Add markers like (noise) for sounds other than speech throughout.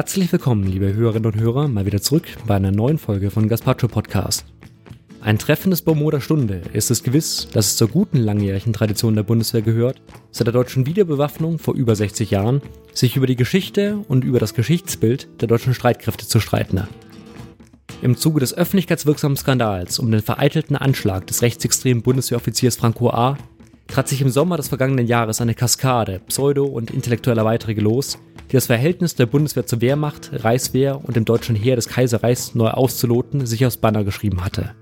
Herzlich willkommen, liebe Hörerinnen und Hörer, mal wieder zurück bei einer neuen Folge von Gaspacho Podcast. Ein treffendes Baum der Stunde ist es gewiss, dass es zur guten langjährigen Tradition der Bundeswehr gehört, seit der deutschen Wiederbewaffnung vor über 60 Jahren sich über die Geschichte und über das Geschichtsbild der deutschen Streitkräfte zu streiten. Im Zuge des öffentlichkeitswirksamen Skandals um den vereitelten Anschlag des rechtsextremen Bundeswehroffiziers Franco A. trat sich im Sommer des vergangenen Jahres eine Kaskade pseudo- und intellektueller Beiträge los, die das Verhältnis der Bundeswehr zur Wehrmacht, Reichswehr und dem deutschen Heer des Kaiserreichs neu auszuloten, sich aufs Banner geschrieben hatte.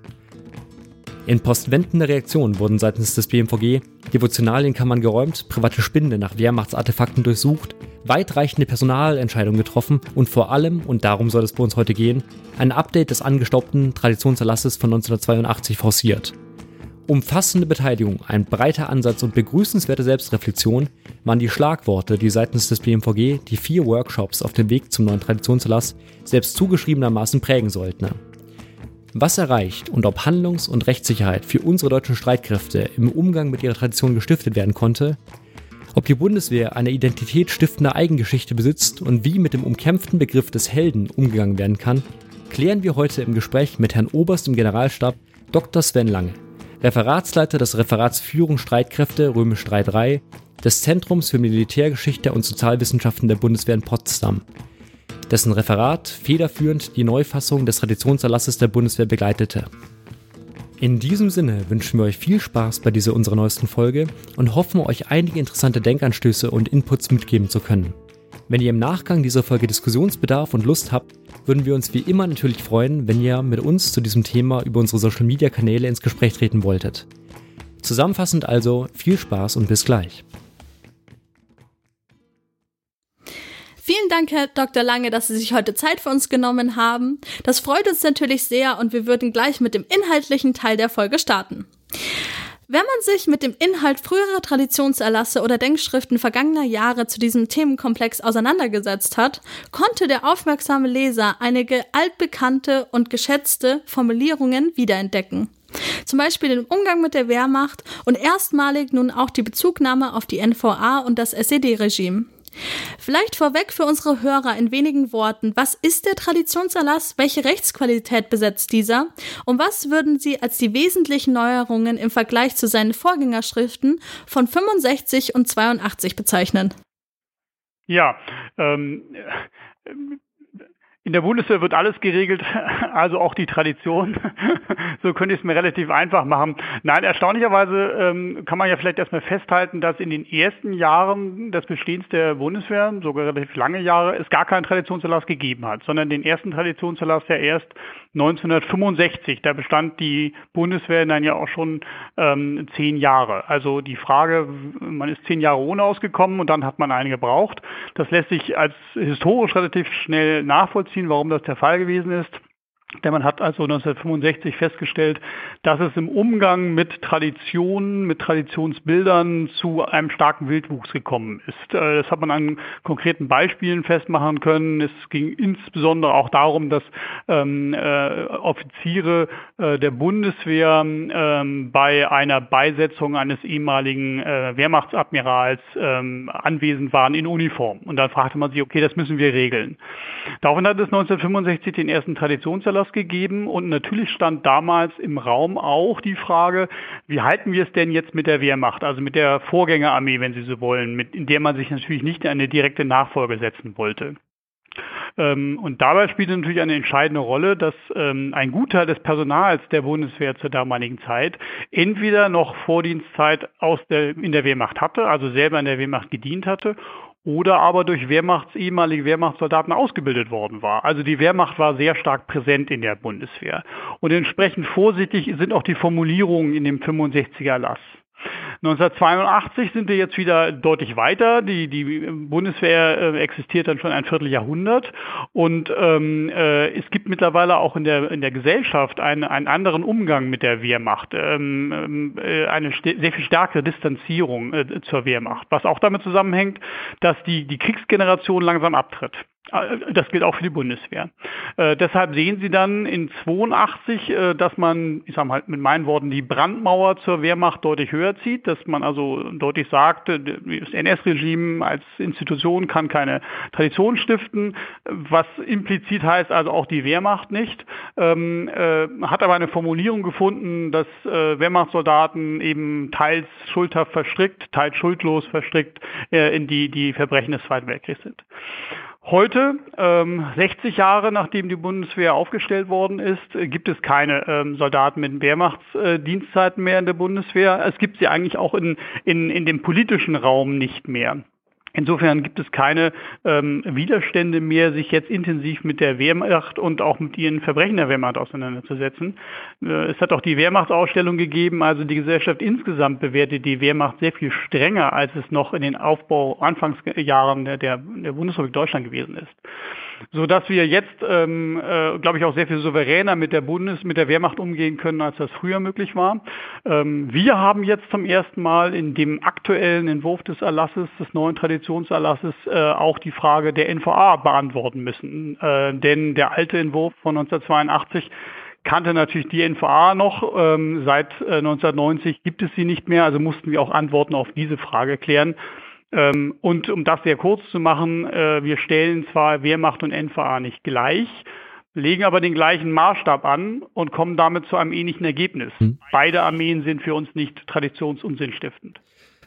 In postwendender Reaktion wurden seitens des BMVG Devotionalienkammern geräumt, private Spinde nach Wehrmachtsartefakten durchsucht, weitreichende Personalentscheidungen getroffen und vor allem, und darum soll es bei uns heute gehen, ein Update des angestaubten Traditionserlasses von 1982 forciert. Umfassende Beteiligung, ein breiter Ansatz und begrüßenswerte Selbstreflexion waren die Schlagworte, die seitens des BMVG die vier Workshops auf dem Weg zum neuen Traditionserlass selbst zugeschriebenermaßen prägen sollten. Was erreicht und ob Handlungs- und Rechtssicherheit für unsere deutschen Streitkräfte im Umgang mit ihrer Tradition gestiftet werden konnte, ob die Bundeswehr eine identitätsstiftende Eigengeschichte besitzt und wie mit dem umkämpften Begriff des Helden umgegangen werden kann, klären wir heute im Gespräch mit Herrn Oberst im Generalstab Dr. Sven Lange, Referatsleiter des Referats Führung Streitkräfte Römisch 3.3 des Zentrums für Militärgeschichte und Sozialwissenschaften der Bundeswehr in Potsdam dessen Referat federführend die Neufassung des Traditionserlasses der Bundeswehr begleitete. In diesem Sinne wünschen wir euch viel Spaß bei dieser unserer neuesten Folge und hoffen euch einige interessante Denkanstöße und Inputs mitgeben zu können. Wenn ihr im Nachgang dieser Folge Diskussionsbedarf und Lust habt, würden wir uns wie immer natürlich freuen, wenn ihr mit uns zu diesem Thema über unsere Social Media Kanäle ins Gespräch treten wolltet. Zusammenfassend also viel Spaß und bis gleich. Vielen Dank, Herr Dr. Lange, dass Sie sich heute Zeit für uns genommen haben. Das freut uns natürlich sehr und wir würden gleich mit dem inhaltlichen Teil der Folge starten. Wenn man sich mit dem Inhalt früherer Traditionserlasse oder Denkschriften vergangener Jahre zu diesem Themenkomplex auseinandergesetzt hat, konnte der aufmerksame Leser einige altbekannte und geschätzte Formulierungen wiederentdecken. Zum Beispiel den Umgang mit der Wehrmacht und erstmalig nun auch die Bezugnahme auf die NVA und das SED-Regime. Vielleicht vorweg für unsere Hörer in wenigen Worten, was ist der Traditionserlass, welche Rechtsqualität besetzt dieser? Und was würden Sie als die wesentlichen Neuerungen im Vergleich zu seinen Vorgängerschriften von 65 und 82 bezeichnen? Ja, ähm, in der Bundeswehr wird alles geregelt, (laughs) also auch die Tradition. (laughs) so könnte ich es mir relativ einfach machen. Nein, erstaunlicherweise ähm, kann man ja vielleicht erstmal festhalten, dass in den ersten Jahren des Bestehens der Bundeswehr, sogar relativ lange Jahre, es gar keinen Traditionserlass gegeben hat, sondern den ersten Traditionserlass ja erst 1965. Da bestand die Bundeswehr dann ja auch schon ähm, zehn Jahre. Also die Frage, man ist zehn Jahre ohne ausgekommen und dann hat man eine gebraucht. Das lässt sich als historisch relativ schnell nachvollziehen, warum das der Fall gewesen ist. Denn man hat also 1965 festgestellt, dass es im Umgang mit Traditionen, mit Traditionsbildern zu einem starken Wildwuchs gekommen ist. Äh, das hat man an konkreten Beispielen festmachen können. Es ging insbesondere auch darum, dass ähm, äh, Offiziere äh, der Bundeswehr ähm, bei einer Beisetzung eines ehemaligen äh, Wehrmachtsadmirals ähm, anwesend waren in Uniform. Und dann fragte man sich, okay, das müssen wir regeln. Daraufhin hat es 1965 den ersten Traditionserlass Anlass gegeben und natürlich stand damals im Raum auch die Frage, wie halten wir es denn jetzt mit der Wehrmacht, also mit der Vorgängerarmee, wenn Sie so wollen, mit, in der man sich natürlich nicht eine direkte Nachfolge setzen wollte. Ähm, und dabei spielte natürlich eine entscheidende Rolle, dass ähm, ein Gutteil des Personals der Bundeswehr zur damaligen Zeit entweder noch Vordienstzeit aus der, in der Wehrmacht hatte, also selber in der Wehrmacht gedient hatte, oder aber durch Wehrmachts, ehemalige Wehrmachtssoldaten ausgebildet worden war. Also die Wehrmacht war sehr stark präsent in der Bundeswehr. Und entsprechend vorsichtig sind auch die Formulierungen in dem 65er Erlass. 1982 sind wir jetzt wieder deutlich weiter. Die, die Bundeswehr äh, existiert dann schon ein Vierteljahrhundert und ähm, äh, es gibt mittlerweile auch in der, in der Gesellschaft einen, einen anderen Umgang mit der Wehrmacht, ähm, äh, eine sehr viel stärkere Distanzierung äh, zur Wehrmacht, was auch damit zusammenhängt, dass die, die Kriegsgeneration langsam abtritt. Äh, das gilt auch für die Bundeswehr. Äh, deshalb sehen Sie dann in 82, äh, dass man, ich sage mal mit meinen Worten, die Brandmauer zur Wehrmacht deutlich höher zieht, dass man also deutlich sagt, das NS-Regime als Institution kann keine Tradition stiften, was implizit heißt also auch die Wehrmacht nicht, ähm, äh, hat aber eine Formulierung gefunden, dass äh, Wehrmachtssoldaten eben teils schuldhaft verstrickt, teils schuldlos verstrickt äh, in die, die Verbrechen des Zweiten Weltkriegs sind. Heute, ähm, 60 Jahre nachdem die Bundeswehr aufgestellt worden ist, äh, gibt es keine ähm, Soldaten mit Wehrmachtsdienstzeiten mehr in der Bundeswehr. Es gibt sie eigentlich auch in, in, in dem politischen Raum nicht mehr. Insofern gibt es keine ähm, Widerstände mehr, sich jetzt intensiv mit der Wehrmacht und auch mit ihren Verbrechen der Wehrmacht auseinanderzusetzen. Äh, es hat auch die Wehrmachtsausstellung gegeben, also die Gesellschaft insgesamt bewertet die Wehrmacht sehr viel strenger, als es noch in den Aufbau-Anfangsjahren der, der, der Bundesrepublik Deutschland gewesen ist so dass wir jetzt, ähm, äh, glaube ich, auch sehr viel souveräner mit der Bundes-, mit der Wehrmacht umgehen können, als das früher möglich war. Ähm, wir haben jetzt zum ersten Mal in dem aktuellen Entwurf des Erlasses, des neuen Traditionserlasses, äh, auch die Frage der NVA beantworten müssen. Äh, denn der alte Entwurf von 1982 kannte natürlich die NVA noch. Ähm, seit äh, 1990 gibt es sie nicht mehr, also mussten wir auch Antworten auf diese Frage klären. Ähm, und um das sehr kurz zu machen, äh, wir stellen zwar Wehrmacht und NVA nicht gleich, legen aber den gleichen Maßstab an und kommen damit zu einem ähnlichen Ergebnis. Hm. Beide Armeen sind für uns nicht traditions- und sinnstiftend.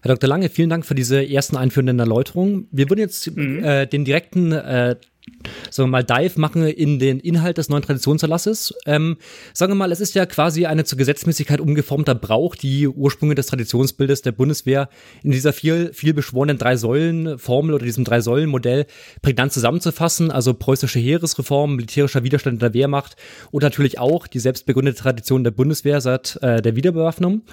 Herr Dr. Lange, vielen Dank für diese ersten einführenden Erläuterungen. Wir würden jetzt mhm. äh, den direkten äh, sagen wir mal, Dive machen in den Inhalt des neuen Traditionserlasses. Ähm, sagen wir mal, es ist ja quasi eine zur Gesetzmäßigkeit umgeformter Brauch, die Ursprünge des Traditionsbildes der Bundeswehr in dieser viel, viel beschworenen Drei-Säulen-Formel oder diesem Drei-Säulen-Modell prägnant zusammenzufassen. Also preußische Heeresreform, militärischer Widerstand in der Wehrmacht und natürlich auch die selbstbegründete Tradition der Bundeswehr seit äh, der Wiederbewaffnung.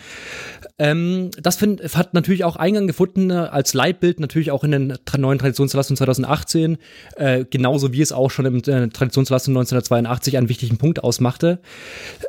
Ähm, das find, hat natürlich auch Eingang gefunden äh, als Leitbild, natürlich auch in den neuen Traditionserlass von 2018, äh, genauso wie es auch schon im äh, Traditionslassen 1982 einen wichtigen Punkt ausmachte.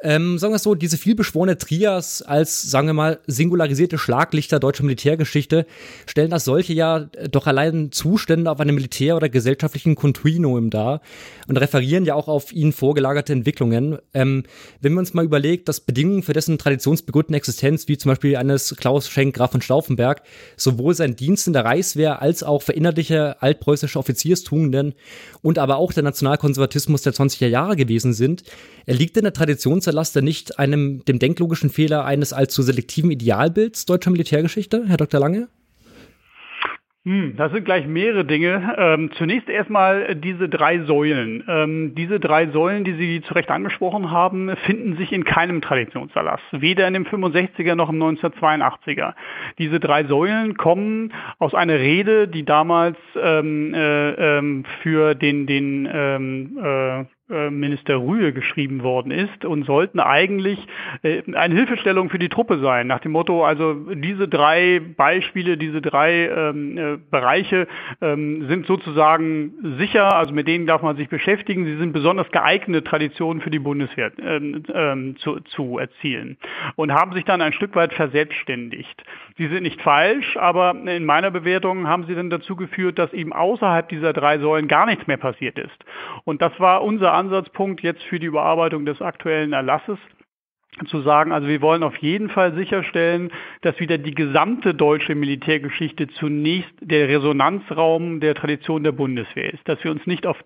Ähm, sagen wir es so, diese vielbeschworene Trias als, sagen wir mal, singularisierte Schlaglichter deutscher Militärgeschichte stellen das solche ja doch allein Zustände auf einem Militär- oder gesellschaftlichen Kontinuum dar und referieren ja auch auf ihnen vorgelagerte Entwicklungen. Ähm, wenn wir uns mal überlegt, dass Bedingungen für dessen traditionsbegründete Existenz, wie zum Beispiel eines Klaus Schenk Graf von Stauffenberg, sowohl sein Dienst in der Reichswehr als auch verinnerliche altpreußische Offizierstugenden und aber auch der Nationalkonservatismus der 20er Jahre gewesen sind, erliegt denn der Traditionserlass nicht einem, dem denklogischen Fehler eines allzu selektiven Idealbilds deutscher Militärgeschichte, Herr Dr. Lange? Hm, das sind gleich mehrere Dinge. Ähm, zunächst erstmal diese drei Säulen. Ähm, diese drei Säulen, die Sie zu Recht angesprochen haben, finden sich in keinem Traditionserlass, weder in dem 65er noch im 1982er. Diese drei Säulen kommen aus einer Rede, die damals ähm, äh, ähm, für den, den ähm, äh, Minister Rühe geschrieben worden ist und sollten eigentlich äh, eine Hilfestellung für die Truppe sein. Nach dem Motto, also diese drei Beispiele, diese drei ähm, äh, Bereiche ähm, sind sozusagen sicher, also mit denen darf man sich beschäftigen. Sie sind besonders geeignete Traditionen für die Bundeswehr ähm, zu, zu erzielen und haben sich dann ein Stück weit verselbstständigt. Sie sind nicht falsch, aber in meiner Bewertung haben sie dann dazu geführt, dass eben außerhalb dieser drei Säulen gar nichts mehr passiert ist. Und das war unser Ansatzpunkt jetzt für die Überarbeitung des aktuellen Erlasses zu sagen, also wir wollen auf jeden Fall sicherstellen, dass wieder die gesamte deutsche Militärgeschichte zunächst der Resonanzraum der Tradition der Bundeswehr ist, dass wir uns nicht auf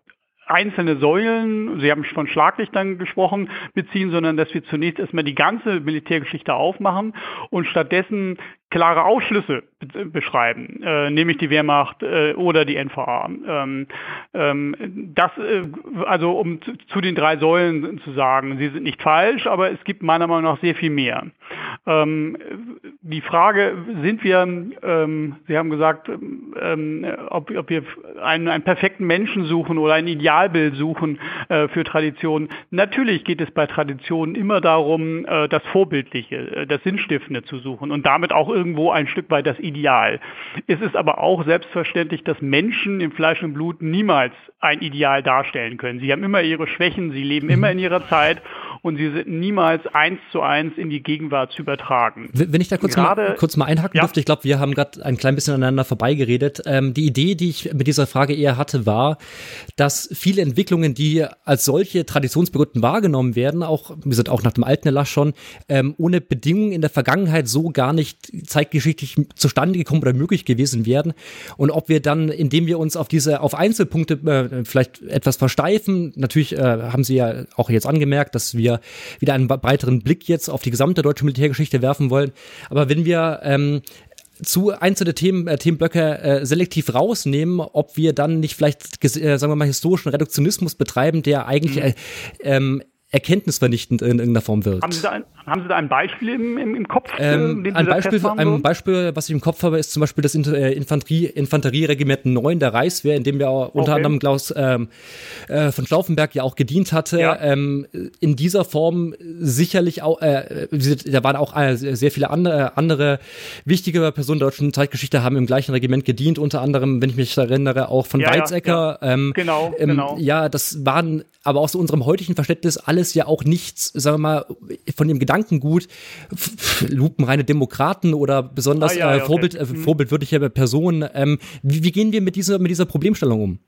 einzelne Säulen, Sie haben von Schlaglichtern gesprochen, beziehen, sondern dass wir zunächst erstmal die ganze Militärgeschichte aufmachen und stattdessen klare Ausschlüsse beschreiben, äh, nämlich die Wehrmacht äh, oder die NVA. Ähm, ähm, das, äh, also um zu, zu, den drei Säulen zu sagen, sie sind nicht falsch, aber es gibt meiner Meinung nach sehr viel mehr. Ähm, die Frage, sind wir, ähm, Sie haben gesagt, ähm, ob, ob, wir einen, einen, perfekten Menschen suchen oder ein Idealbild suchen äh, für Traditionen. Natürlich geht es bei Traditionen immer darum, äh, das Vorbildliche, äh, das Sinnstiftende zu suchen und damit auch irgendwo ein Stück weit das Ideal. Es ist aber auch selbstverständlich, dass Menschen im Fleisch und Blut niemals ein Ideal darstellen können. Sie haben immer ihre Schwächen, sie leben immer in ihrer Zeit und sie sind niemals eins zu eins in die Gegenwart zu übertragen. Wenn ich da kurz, Gerade, mal, kurz mal einhaken ja. dürfte, ich glaube, wir haben gerade ein klein bisschen aneinander vorbeigeredet. Ähm, die Idee, die ich mit dieser Frage eher hatte, war, dass viele Entwicklungen, die als solche traditionsbegründeten wahrgenommen werden, auch, wir sind auch nach dem alten Erlass schon, ähm, ohne Bedingungen in der Vergangenheit so gar nicht zeitgeschichtlich zustande gekommen oder möglich gewesen wären. Und ob wir dann, indem wir uns auf diese, auf Einzelpunkte äh, vielleicht etwas versteifen, natürlich äh, haben Sie ja auch jetzt angemerkt, dass wir wieder einen breiteren Blick jetzt auf die gesamte deutsche Militärgeschichte werfen wollen. Aber wenn wir ähm, zu einzelne Themen, äh, Themenblöcke äh, selektiv rausnehmen, ob wir dann nicht vielleicht, äh, sagen wir mal, historischen Reduktionismus betreiben, der eigentlich mhm. äh, ähm, erkenntnisvernichtend in irgendeiner Form wirkt. Haben Sie da ein, haben Sie da ein Beispiel im, im, im Kopf? Ähm, ein, Beispiel, ein Beispiel, was ich im Kopf habe, ist zum Beispiel das äh, Infanterie, Infanterieregiment 9 der Reichswehr, in dem ja unter okay. anderem Klaus ähm, äh, von Schlaufenberg ja auch gedient hatte. Ja. Ähm, in dieser Form sicherlich auch, äh, da waren auch äh, sehr viele andere, andere wichtige Personen der deutschen Zeitgeschichte haben im gleichen Regiment gedient, unter anderem, wenn ich mich erinnere, auch von ja, Weizsäcker. Ja, ähm, genau, ähm, genau. Ja, das waren aber aus unserem heutigen Verständnis alles ja auch nichts, sagen wir mal, von dem Gedankengut, lupenreine Demokraten oder besonders ah, ja, äh, Vorbild, okay. äh, mhm. vorbildwürdige Personen. Ähm, wie, wie gehen wir mit dieser, mit dieser Problemstellung um?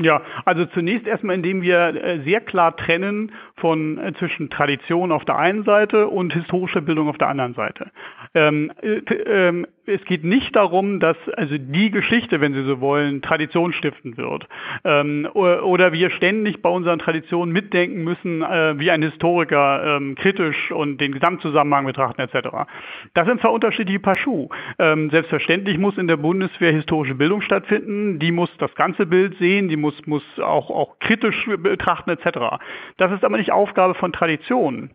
Ja, also zunächst erstmal, indem wir äh, sehr klar trennen von äh, zwischen Tradition auf der einen Seite und historischer Bildung auf der anderen Seite. Ähm, äh, ähm, es geht nicht darum, dass also die Geschichte, wenn Sie so wollen, traditionsstiftend wird. Ähm, oder wir ständig bei unseren Traditionen mitdenken müssen, äh, wie ein Historiker ähm, kritisch und den Gesamtzusammenhang betrachten etc. Das sind zwar unterschiedliche Paar Schuhe. Ähm, selbstverständlich muss in der Bundeswehr historische Bildung stattfinden. Die muss das ganze Bild sehen, die muss, muss auch, auch kritisch betrachten etc. Das ist aber nicht Aufgabe von Traditionen.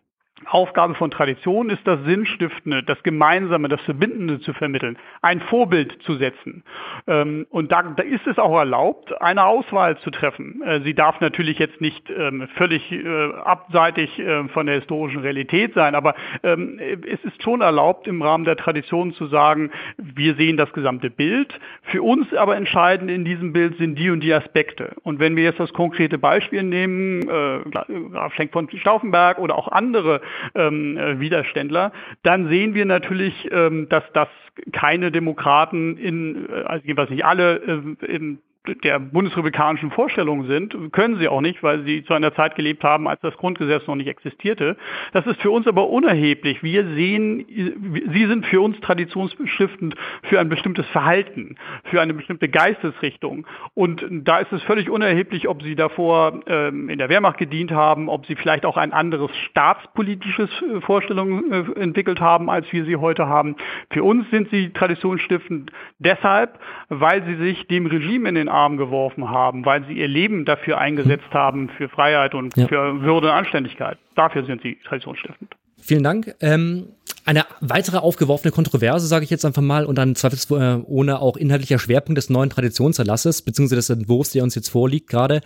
Aufgabe von Tradition ist das Sinnstiftende, das Gemeinsame, das Verbindende zu vermitteln, ein Vorbild zu setzen. Ähm, und da, da ist es auch erlaubt, eine Auswahl zu treffen. Äh, sie darf natürlich jetzt nicht ähm, völlig äh, abseitig äh, von der historischen Realität sein, aber ähm, es ist schon erlaubt, im Rahmen der Tradition zu sagen, wir sehen das gesamte Bild. Für uns aber entscheidend in diesem Bild sind die und die Aspekte. Und wenn wir jetzt das konkrete Beispiel nehmen, Graf Schenk von Stauffenberg oder auch andere ähm, äh, Widerständler, dann sehen wir natürlich, ähm, dass das keine Demokraten in, äh, also jedenfalls nicht alle, äh, in der bundesrepublikanischen Vorstellungen sind, können sie auch nicht, weil sie zu einer Zeit gelebt haben, als das Grundgesetz noch nicht existierte. Das ist für uns aber unerheblich. Wir sehen, sie sind für uns traditionsstiftend für ein bestimmtes Verhalten, für eine bestimmte Geistesrichtung. Und da ist es völlig unerheblich, ob sie davor ähm, in der Wehrmacht gedient haben, ob sie vielleicht auch ein anderes staatspolitisches äh, Vorstellung äh, entwickelt haben, als wir sie heute haben. Für uns sind sie traditionsstiftend deshalb, weil sie sich dem Regime in den Arm geworfen haben, weil sie ihr Leben dafür eingesetzt haben, für Freiheit und ja. für Würde und Anständigkeit. Dafür sind sie traditionsstiftend. Vielen Dank. Ähm, eine weitere aufgeworfene Kontroverse, sage ich jetzt einfach mal, und dann zweifelsohne auch inhaltlicher Schwerpunkt des neuen Traditionserlasses, beziehungsweise des Entwurfs, der uns jetzt vorliegt gerade,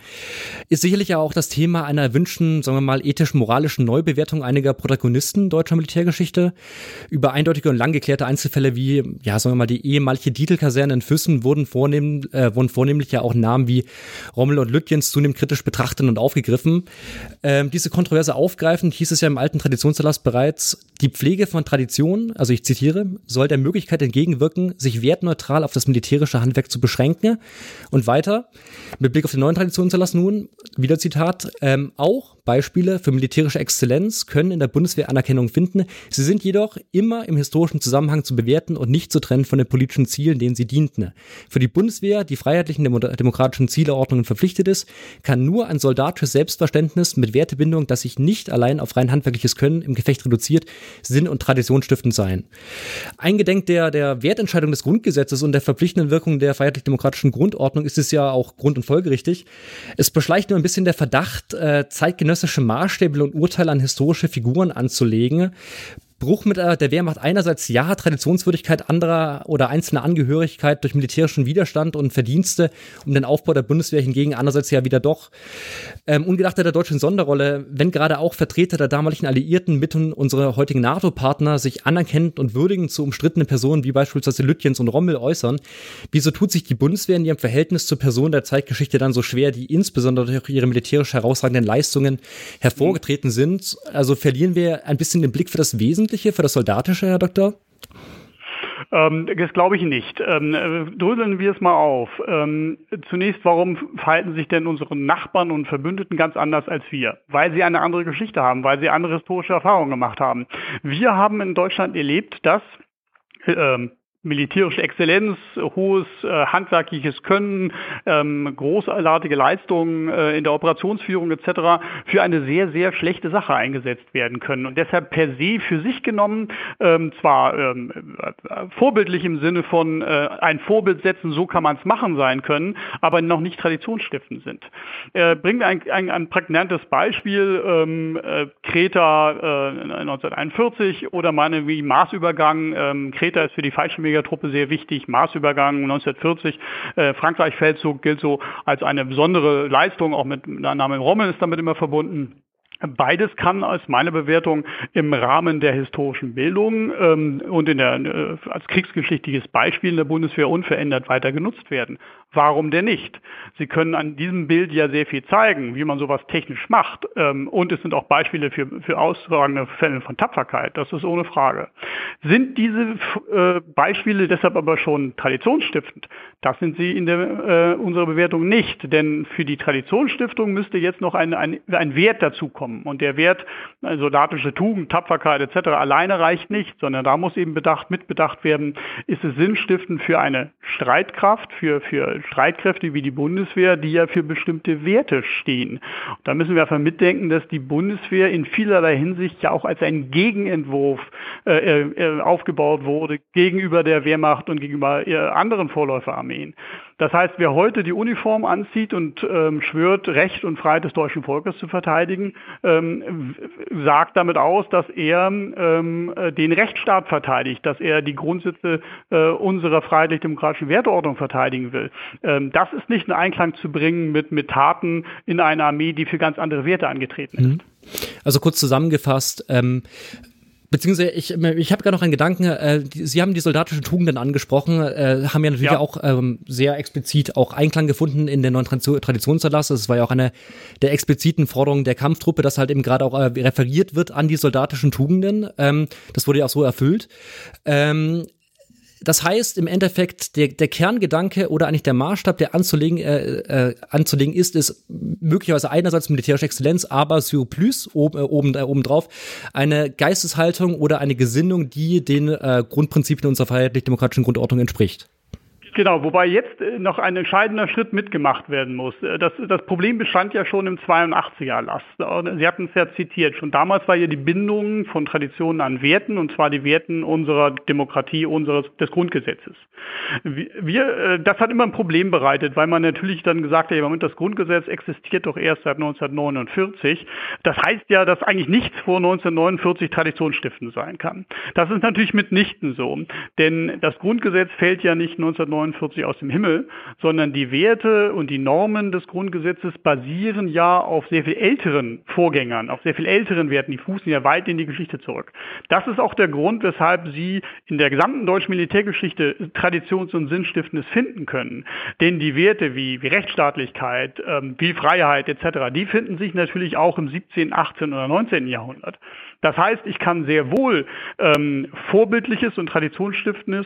ist sicherlich auch das Thema einer erwünschten, sagen wir mal, ethisch-moralischen Neubewertung einiger Protagonisten deutscher Militärgeschichte. Über eindeutige und lang geklärte Einzelfälle wie, ja, sagen wir mal, die ehemalige Dietl-Kaserne in Füssen wurden, vornehm, äh, wurden vornehmlich ja auch Namen wie Rommel und Lütjens zunehmend kritisch betrachtet und aufgegriffen. Ähm, diese Kontroverse aufgreifend hieß es ja im alten Traditionserlass bereits, die Pflege von Tradition, also ich zitiere, soll der Möglichkeit entgegenwirken, sich wertneutral auf das militärische Handwerk zu beschränken. Und weiter, mit Blick auf die neuen Traditionserlass nun, wieder Zitat, ähm, auch Beispiele für militärische Exzellenz können in der Bundeswehr Anerkennung finden. Sie sind jedoch immer im historischen Zusammenhang zu bewerten und nicht zu trennen von den politischen Zielen, denen sie dienten. Für die Bundeswehr, die freiheitlichen demokratischen Zieleordnungen verpflichtet ist, kann nur ein soldatisches Selbstverständnis mit Wertebindung, das sich nicht allein auf rein handwerkliches Können im Gefecht reduziert, sinn- und traditionsstiftend sein. Eingedenk der, der Wertentscheidung des Grundgesetzes und der verpflichtenden Wirkung der freiheitlich-demokratischen Grundordnung ist es ja auch grund- und folgerichtig. Es beschleicht nur ein bisschen der Verdacht, äh, zeitgenössische zeitgenössische Maßstäbe und Urteile an historische Figuren anzulegen, Bruch mit der, der Wehrmacht einerseits ja Traditionswürdigkeit anderer oder einzelner Angehörigkeit durch militärischen Widerstand und Verdienste um den Aufbau der Bundeswehr hingegen andererseits ja wieder doch ähm, ungeachtet der deutschen Sonderrolle, wenn gerade auch Vertreter der damaligen Alliierten mit unsere heutigen NATO-Partner sich anerkennend und würdigend zu umstrittenen Personen wie beispielsweise Lütjens und Rommel äußern, wieso tut sich die Bundeswehr in ihrem Verhältnis zur Person der Zeitgeschichte dann so schwer, die insbesondere durch ihre militärisch herausragenden Leistungen hervorgetreten sind? Also verlieren wir ein bisschen den Blick für das Wesentliche, für das Soldatische, Herr Doktor? Ähm, das glaube ich nicht. Ähm, dröseln wir es mal auf. Ähm, zunächst, warum verhalten sich denn unsere Nachbarn und Verbündeten ganz anders als wir? Weil sie eine andere Geschichte haben, weil sie andere historische Erfahrungen gemacht haben. Wir haben in Deutschland erlebt, dass militärische Exzellenz, hohes äh, handwerkliches Können, ähm, großartige Leistungen äh, in der Operationsführung etc. für eine sehr, sehr schlechte Sache eingesetzt werden können. Und deshalb per se für sich genommen ähm, zwar ähm, äh, vorbildlich im Sinne von äh, ein Vorbild setzen, so kann man es machen sein können, aber noch nicht traditionsstiftend sind. Äh, bringen wir ein, ein, ein prägnantes Beispiel, ähm, äh, Kreta äh, 1941 oder meine wie Marsübergang. Ähm, Kreta ist für die Fallschirmjäger Megatruppe sehr wichtig. Marsübergang 1940, äh, Frankreich-Feldzug gilt so als eine besondere Leistung, auch mit der Name Rommel ist damit immer verbunden. Beides kann aus meiner Bewertung im Rahmen der historischen Bildung ähm, und in der, äh, als kriegsgeschichtliches Beispiel in der Bundeswehr unverändert weiter genutzt werden. Warum denn nicht? Sie können an diesem Bild ja sehr viel zeigen, wie man sowas technisch macht. Ähm, und es sind auch Beispiele für, für ausragende Fälle von Tapferkeit. Das ist ohne Frage. Sind diese äh, Beispiele deshalb aber schon traditionsstiftend? Das sind sie in der, äh, unserer Bewertung nicht. Denn für die Traditionsstiftung müsste jetzt noch ein, ein, ein Wert dazukommen. Und der Wert, also soldatische Tugend, Tapferkeit etc. alleine reicht nicht, sondern da muss eben bedacht, mitbedacht werden, ist es sinnstiftend für eine Streitkraft, für, für Streitkräfte wie die Bundeswehr, die ja für bestimmte Werte stehen. Da müssen wir einfach mitdenken, dass die Bundeswehr in vielerlei Hinsicht ja auch als ein Gegenentwurf äh, äh, aufgebaut wurde gegenüber der Wehrmacht und gegenüber äh, anderen Vorläuferarmeen. Das heißt, wer heute die Uniform anzieht und ähm, schwört, Recht und Freiheit des deutschen Volkes zu verteidigen, ähm, sagt damit aus, dass er ähm, äh, den Rechtsstaat verteidigt, dass er die Grundsätze äh, unserer freiheitlich-demokratischen Werteordnung verteidigen will. Ähm, das ist nicht in Einklang zu bringen mit, mit Taten in einer Armee, die für ganz andere Werte angetreten ist. Mhm. Also kurz zusammengefasst, ähm, Beziehungsweise ich, ich habe gerade noch einen Gedanken, äh, die, Sie haben die soldatischen Tugenden angesprochen, äh, haben ja natürlich ja. auch ähm, sehr explizit auch Einklang gefunden in den neuen Traditionserlass. Das war ja auch eine der expliziten Forderungen der Kampftruppe, dass halt eben gerade auch äh, referiert wird an die soldatischen Tugenden. Ähm, das wurde ja auch so erfüllt. Ähm, das heißt im Endeffekt, der, der Kerngedanke oder eigentlich der Maßstab, der anzulegen, äh, äh, anzulegen ist, ist möglicherweise einerseits militärische Exzellenz, aber sur plus oben, äh, oben, äh, obendrauf eine Geisteshaltung oder eine Gesinnung, die den äh, Grundprinzipien unserer freiheitlich-demokratischen Grundordnung entspricht. Genau, wobei jetzt äh, noch ein entscheidender Schritt mitgemacht werden muss. Äh, das, das Problem bestand ja schon im 82er-Erlass. Sie hatten es ja zitiert. Schon damals war ja die Bindung von Traditionen an Werten, und zwar die Werten unserer Demokratie, unseres, des Grundgesetzes. Wir, äh, das hat immer ein Problem bereitet, weil man natürlich dann gesagt hat, Moment, das Grundgesetz existiert doch erst seit 1949. Das heißt ja, dass eigentlich nichts vor 1949 traditionsstiftend sein kann. Das ist natürlich mitnichten so, denn das Grundgesetz fällt ja nicht 1949 1949 aus dem Himmel, sondern die Werte und die Normen des Grundgesetzes basieren ja auf sehr viel älteren Vorgängern, auf sehr viel älteren Werten, die fußen ja weit in die Geschichte zurück. Das ist auch der Grund, weshalb Sie in der gesamten deutschen Militärgeschichte Traditions- und Sinnstiftendes finden können. Denn die Werte wie, wie Rechtsstaatlichkeit, ähm, wie Freiheit etc., die finden sich natürlich auch im 17., 18. oder 19. Jahrhundert. Das heißt, ich kann sehr wohl ähm, vorbildliches und traditionsstiftendes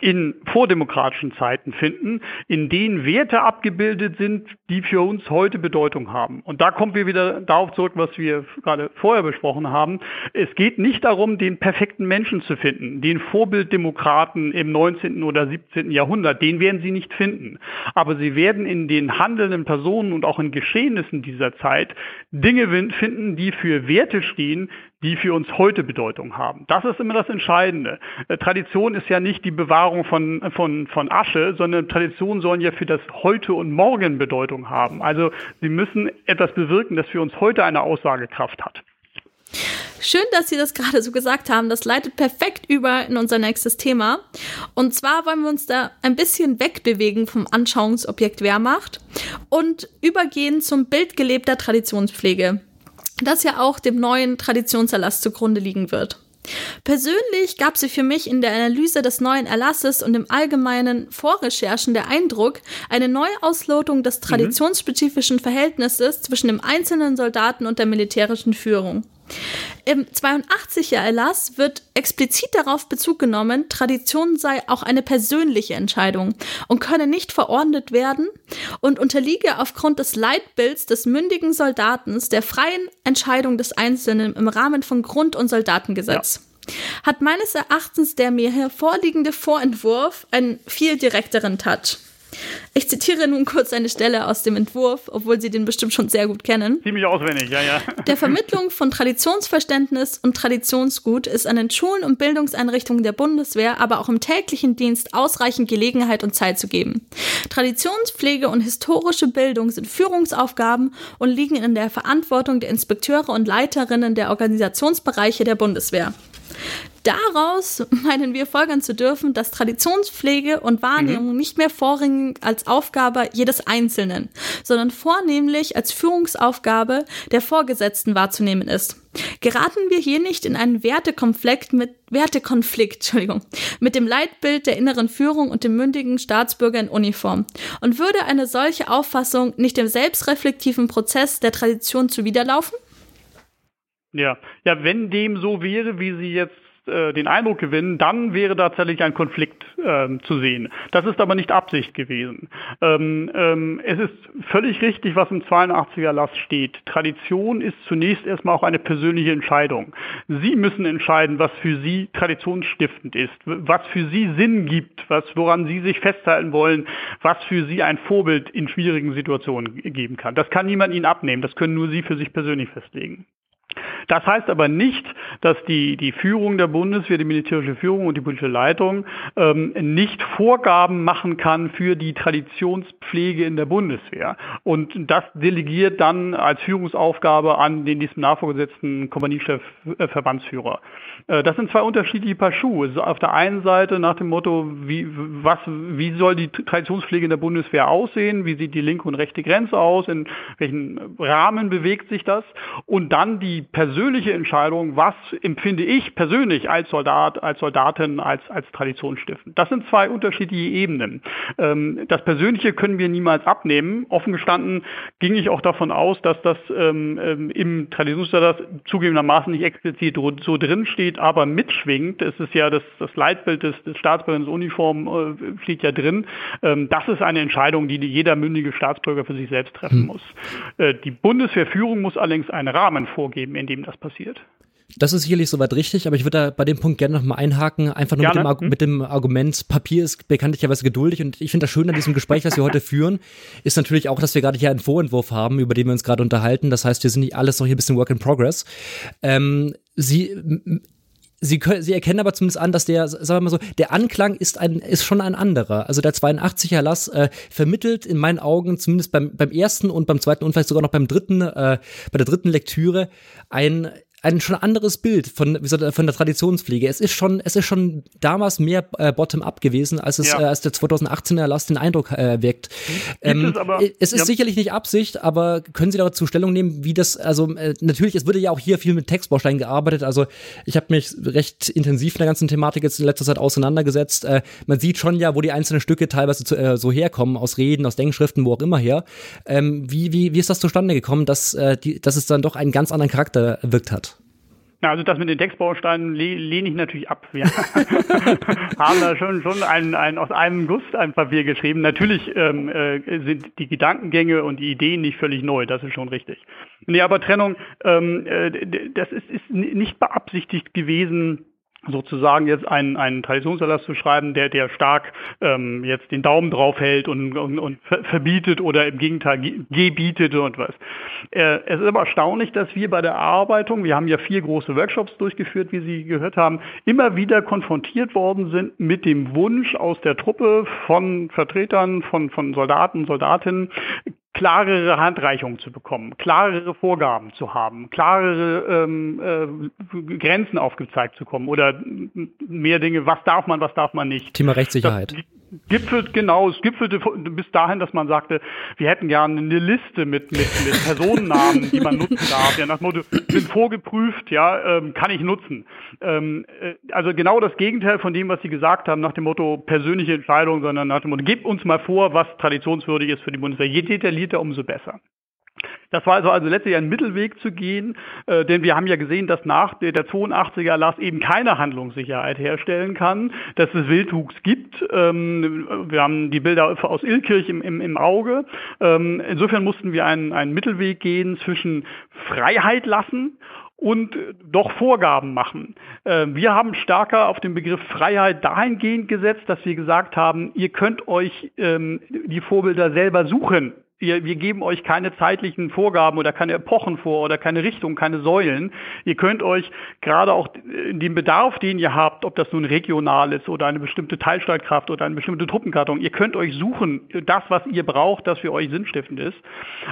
in vordemokratischen Zeiten finden, in denen Werte abgebildet sind, die für uns heute Bedeutung haben. Und da kommen wir wieder darauf zurück, was wir gerade vorher besprochen haben. Es geht nicht darum, den perfekten Menschen zu finden, den Vorbilddemokraten im 19. oder 17. Jahrhundert, den werden Sie nicht finden. Aber Sie werden in den handelnden Personen und auch in Geschehnissen dieser Zeit Dinge finden, die für Werte stehen, die für uns heute Bedeutung haben. Das ist immer das Entscheidende. Äh, Tradition ist ja nicht die Bewahrung von, von, von Asche, sondern Traditionen sollen ja für das Heute und Morgen Bedeutung haben. Also sie müssen etwas bewirken, das für uns heute eine Aussagekraft hat. Schön, dass Sie das gerade so gesagt haben. Das leitet perfekt über in unser nächstes Thema. Und zwar wollen wir uns da ein bisschen wegbewegen vom Anschauungsobjekt Wehrmacht und übergehen zum Bild gelebter Traditionspflege, das ja auch dem neuen Traditionserlass zugrunde liegen wird. Persönlich gab sie für mich in der Analyse des neuen Erlasses und im allgemeinen Vorrecherchen der Eindruck, eine Neuauslotung des mhm. traditionsspezifischen Verhältnisses zwischen dem einzelnen Soldaten und der militärischen Führung. Im 82er Erlass wird explizit darauf Bezug genommen, Tradition sei auch eine persönliche Entscheidung und könne nicht verordnet werden und unterliege aufgrund des Leitbilds des mündigen Soldatens der freien Entscheidung des Einzelnen im Rahmen von Grund- und Soldatengesetz. Ja hat meines Erachtens der mir hervorliegende Vorentwurf einen viel direkteren Touch. Ich zitiere nun kurz eine Stelle aus dem Entwurf, obwohl Sie den bestimmt schon sehr gut kennen. Ziemlich auswendig, ja, ja. Der Vermittlung von Traditionsverständnis und Traditionsgut ist an den Schulen und Bildungseinrichtungen der Bundeswehr, aber auch im täglichen Dienst ausreichend Gelegenheit und Zeit zu geben. Traditionspflege und historische Bildung sind Führungsaufgaben und liegen in der Verantwortung der Inspekteure und Leiterinnen der Organisationsbereiche der Bundeswehr. Daraus meinen wir folgern zu dürfen, dass Traditionspflege und Wahrnehmung mhm. nicht mehr vorrangig als Aufgabe jedes Einzelnen, sondern vornehmlich als Führungsaufgabe der Vorgesetzten wahrzunehmen ist. Geraten wir hier nicht in einen Wertekonflikt mit Wertekonflikt, Entschuldigung, mit dem Leitbild der inneren Führung und dem mündigen Staatsbürger in Uniform? Und würde eine solche Auffassung nicht dem selbstreflektiven Prozess der Tradition zuwiderlaufen? Ja, ja, wenn dem so wäre, wie Sie jetzt äh, den Eindruck gewinnen, dann wäre tatsächlich ein Konflikt ähm, zu sehen. Das ist aber nicht Absicht gewesen. Ähm, ähm, es ist völlig richtig, was im 82er Lass steht. Tradition ist zunächst erstmal auch eine persönliche Entscheidung. Sie müssen entscheiden, was für Sie traditionsstiftend ist, was für Sie Sinn gibt, was, woran Sie sich festhalten wollen, was für Sie ein Vorbild in schwierigen Situationen geben kann. Das kann niemand Ihnen abnehmen. Das können nur Sie für sich persönlich festlegen. Das heißt aber nicht, dass die, die Führung der Bundeswehr, die militärische Führung und die politische Leitung ähm, nicht Vorgaben machen kann für die Traditionspflege in der Bundeswehr. Und das delegiert dann als Führungsaufgabe an den diesem nachvorgesetzten Kompaniechef, äh, Verbandsführer. Äh, das sind zwei unterschiedliche Paar Schuhe. Also auf der einen Seite nach dem Motto, wie, was, wie soll die Traditionspflege in der Bundeswehr aussehen? Wie sieht die linke und rechte Grenze aus? In welchen Rahmen bewegt sich das? Und dann die persönliche Entscheidung, was empfinde ich persönlich als Soldat, als Soldatin, als, als Tradition stiften. Das sind zwei unterschiedliche Ebenen. Ähm, das Persönliche können wir niemals abnehmen. Offen gestanden ging ich auch davon aus, dass das ähm, ähm im Traditionsstatus zugegebenermaßen nicht explizit so drin steht, aber mitschwingt. Es ist ja das, das Leitbild des, des Staatsbürgers Uniform äh, steht ja drin. Ähm, das ist eine Entscheidung, die jeder mündige Staatsbürger für sich selbst treffen hm. muss. Äh, die Bundeswehrführung muss allerdings einen Rahmen vorgeben, in dem das passiert. Das ist sicherlich soweit richtig, aber ich würde da bei dem Punkt gerne nochmal einhaken, einfach nur mit dem, hm? mit dem, Argument, Papier ist bekanntlicherweise geduldig und ich finde das schön an diesem Gespräch, das wir heute führen, ist natürlich auch, dass wir gerade hier einen Vorentwurf haben, über den wir uns gerade unterhalten. Das heißt, wir sind nicht alles noch hier ein bisschen Work in Progress. Ähm, Sie Sie, können, sie erkennen aber zumindest an, dass der, sagen wir mal so, der Anklang ist ein, ist schon ein anderer. Also der 82er Erlass äh, vermittelt in meinen Augen zumindest beim, beim ersten und beim zweiten und vielleicht sogar noch beim dritten, äh, bei der dritten Lektüre ein ein schon anderes Bild von, von der Traditionspflege. Es ist schon, es ist schon damals mehr äh, bottom-up gewesen, als es, ja. äh, als der 2018er Erlass den Eindruck äh, weckt. Ähm, es, aber, es, ist ja. sicherlich nicht Absicht, aber können Sie dazu Stellung nehmen, wie das, also äh, natürlich, es wurde ja auch hier viel mit Textbausteinen gearbeitet. Also ich habe mich recht intensiv in der ganzen Thematik jetzt in letzter Zeit auseinandergesetzt. Äh, man sieht schon ja, wo die einzelnen Stücke teilweise zu, äh, so herkommen, aus Reden, aus Denkschriften, wo auch immer her. Ähm, wie, wie, wie ist das zustande gekommen, dass, äh, die, dass es dann doch einen ganz anderen Charakter wirkt hat? Na, also das mit den Textbausteinen lehne ich natürlich ab. Wir (laughs) haben da schon, schon ein, ein, aus einem Guss ein Papier geschrieben. Natürlich ähm, äh, sind die Gedankengänge und die Ideen nicht völlig neu, das ist schon richtig. Nee, aber Trennung, ähm, äh, das ist, ist nicht beabsichtigt gewesen, sozusagen jetzt einen, einen Traditionserlass zu schreiben, der, der stark ähm, jetzt den Daumen drauf hält und, und, und verbietet oder im Gegenteil gebietet und was. Äh, es ist aber erstaunlich, dass wir bei der Erarbeitung, wir haben ja vier große Workshops durchgeführt, wie Sie gehört haben, immer wieder konfrontiert worden sind mit dem Wunsch aus der Truppe von Vertretern, von, von Soldaten, Soldatinnen, klarere Handreichungen zu bekommen, klarere Vorgaben zu haben, klarere ähm, äh, Grenzen aufgezeigt zu kommen oder mehr Dinge, was darf man, was darf man nicht. Thema Rechtssicherheit. Das, gipfelt, genau, es gipfelte bis dahin, dass man sagte, wir hätten gerne eine Liste mit, mit, mit (laughs) Personennamen, die man nutzen darf. Ja, nach dem Motto, sind vorgeprüft, ja, ähm, kann ich nutzen. Ähm, äh, also genau das Gegenteil von dem, was Sie gesagt haben, nach dem Motto persönliche Entscheidung, sondern nach dem Motto, gebt uns mal vor, was traditionswürdig ist für die Bundeswehr. Je detaillierter, umso besser. Das war also, also letztlich ein Mittelweg zu gehen, äh, denn wir haben ja gesehen, dass nach der, der 82er Erlass eben keine Handlungssicherheit herstellen kann, dass es Wildwuchs gibt. Ähm, wir haben die Bilder aus Ilkirch im, im, im Auge. Ähm, insofern mussten wir einen, einen Mittelweg gehen zwischen Freiheit lassen und doch Vorgaben machen. Ähm, wir haben stärker auf den Begriff Freiheit dahingehend gesetzt, dass wir gesagt haben, ihr könnt euch ähm, die Vorbilder selber suchen wir, wir geben euch keine zeitlichen Vorgaben oder keine Epochen vor oder keine Richtung, keine Säulen. Ihr könnt euch gerade auch den Bedarf, den ihr habt, ob das nun regional ist oder eine bestimmte Teilstreitkraft oder eine bestimmte Truppenkartung, ihr könnt euch suchen, das, was ihr braucht, das für euch sinnstiftend ist.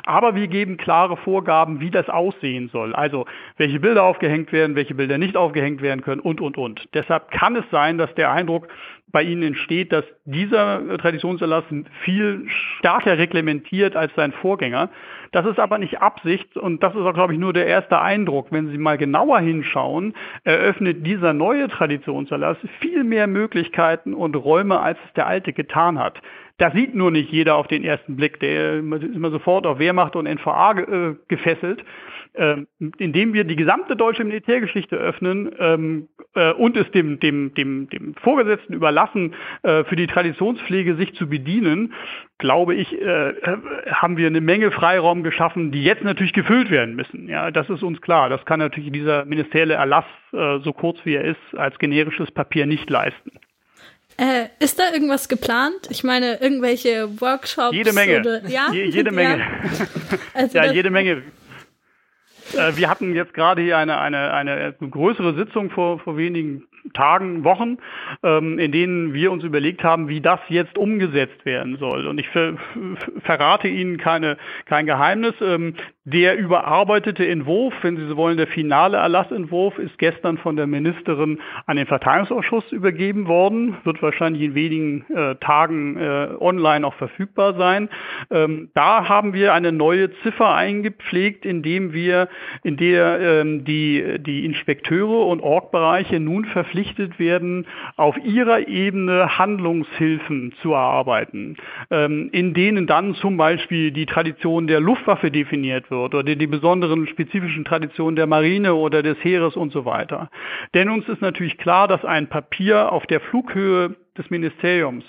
Aber wir geben klare Vorgaben, wie das aussehen soll. Also, welche Bilder aufgehängt werden, welche Bilder nicht aufgehängt werden können und, und, und. Deshalb kann es sein, dass der Eindruck bei Ihnen entsteht, dass dieser Traditionserlass viel stärker reglementiert als sein Vorgänger. Das ist aber nicht Absicht und das ist auch, glaube ich, nur der erste Eindruck. Wenn Sie mal genauer hinschauen, eröffnet dieser neue Traditionserlass viel mehr Möglichkeiten und Räume, als es der alte getan hat. Das sieht nur nicht jeder auf den ersten Blick. Der ist immer sofort auf Wehrmacht und NVA äh, gefesselt. Ähm, indem wir die gesamte deutsche Militärgeschichte öffnen ähm, äh, und es dem, dem, dem, dem Vorgesetzten überlassen, äh, für die Traditionspflege sich zu bedienen, glaube ich, äh, haben wir eine Menge Freiraum geschaffen, die jetzt natürlich gefüllt werden müssen. Ja, das ist uns klar. Das kann natürlich dieser ministerielle Erlass, äh, so kurz wie er ist, als generisches Papier nicht leisten. Äh, ist da irgendwas geplant? Ich meine, irgendwelche Workshops? Jede Menge. Oder, ja? Je, jede Menge. ja, (laughs) also ja jede Menge. Äh, wir hatten jetzt gerade hier eine, eine, eine größere Sitzung vor, vor wenigen Tagen, Wochen, ähm, in denen wir uns überlegt haben, wie das jetzt umgesetzt werden soll. Und ich ver verrate Ihnen keine, kein Geheimnis. Ähm, der überarbeitete Entwurf, wenn Sie so wollen, der finale Erlassentwurf ist gestern von der Ministerin an den Verteidigungsausschuss übergeben worden, wird wahrscheinlich in wenigen äh, Tagen äh, online auch verfügbar sein. Ähm, da haben wir eine neue Ziffer eingepflegt, indem wir, in der ähm, die, die Inspekteure und Orgbereiche nun verpflichtet werden, auf ihrer Ebene Handlungshilfen zu erarbeiten, ähm, in denen dann zum Beispiel die Tradition der Luftwaffe definiert wird oder die besonderen spezifischen Traditionen der Marine oder des Heeres und so weiter. Denn uns ist natürlich klar, dass ein Papier auf der Flughöhe des Ministeriums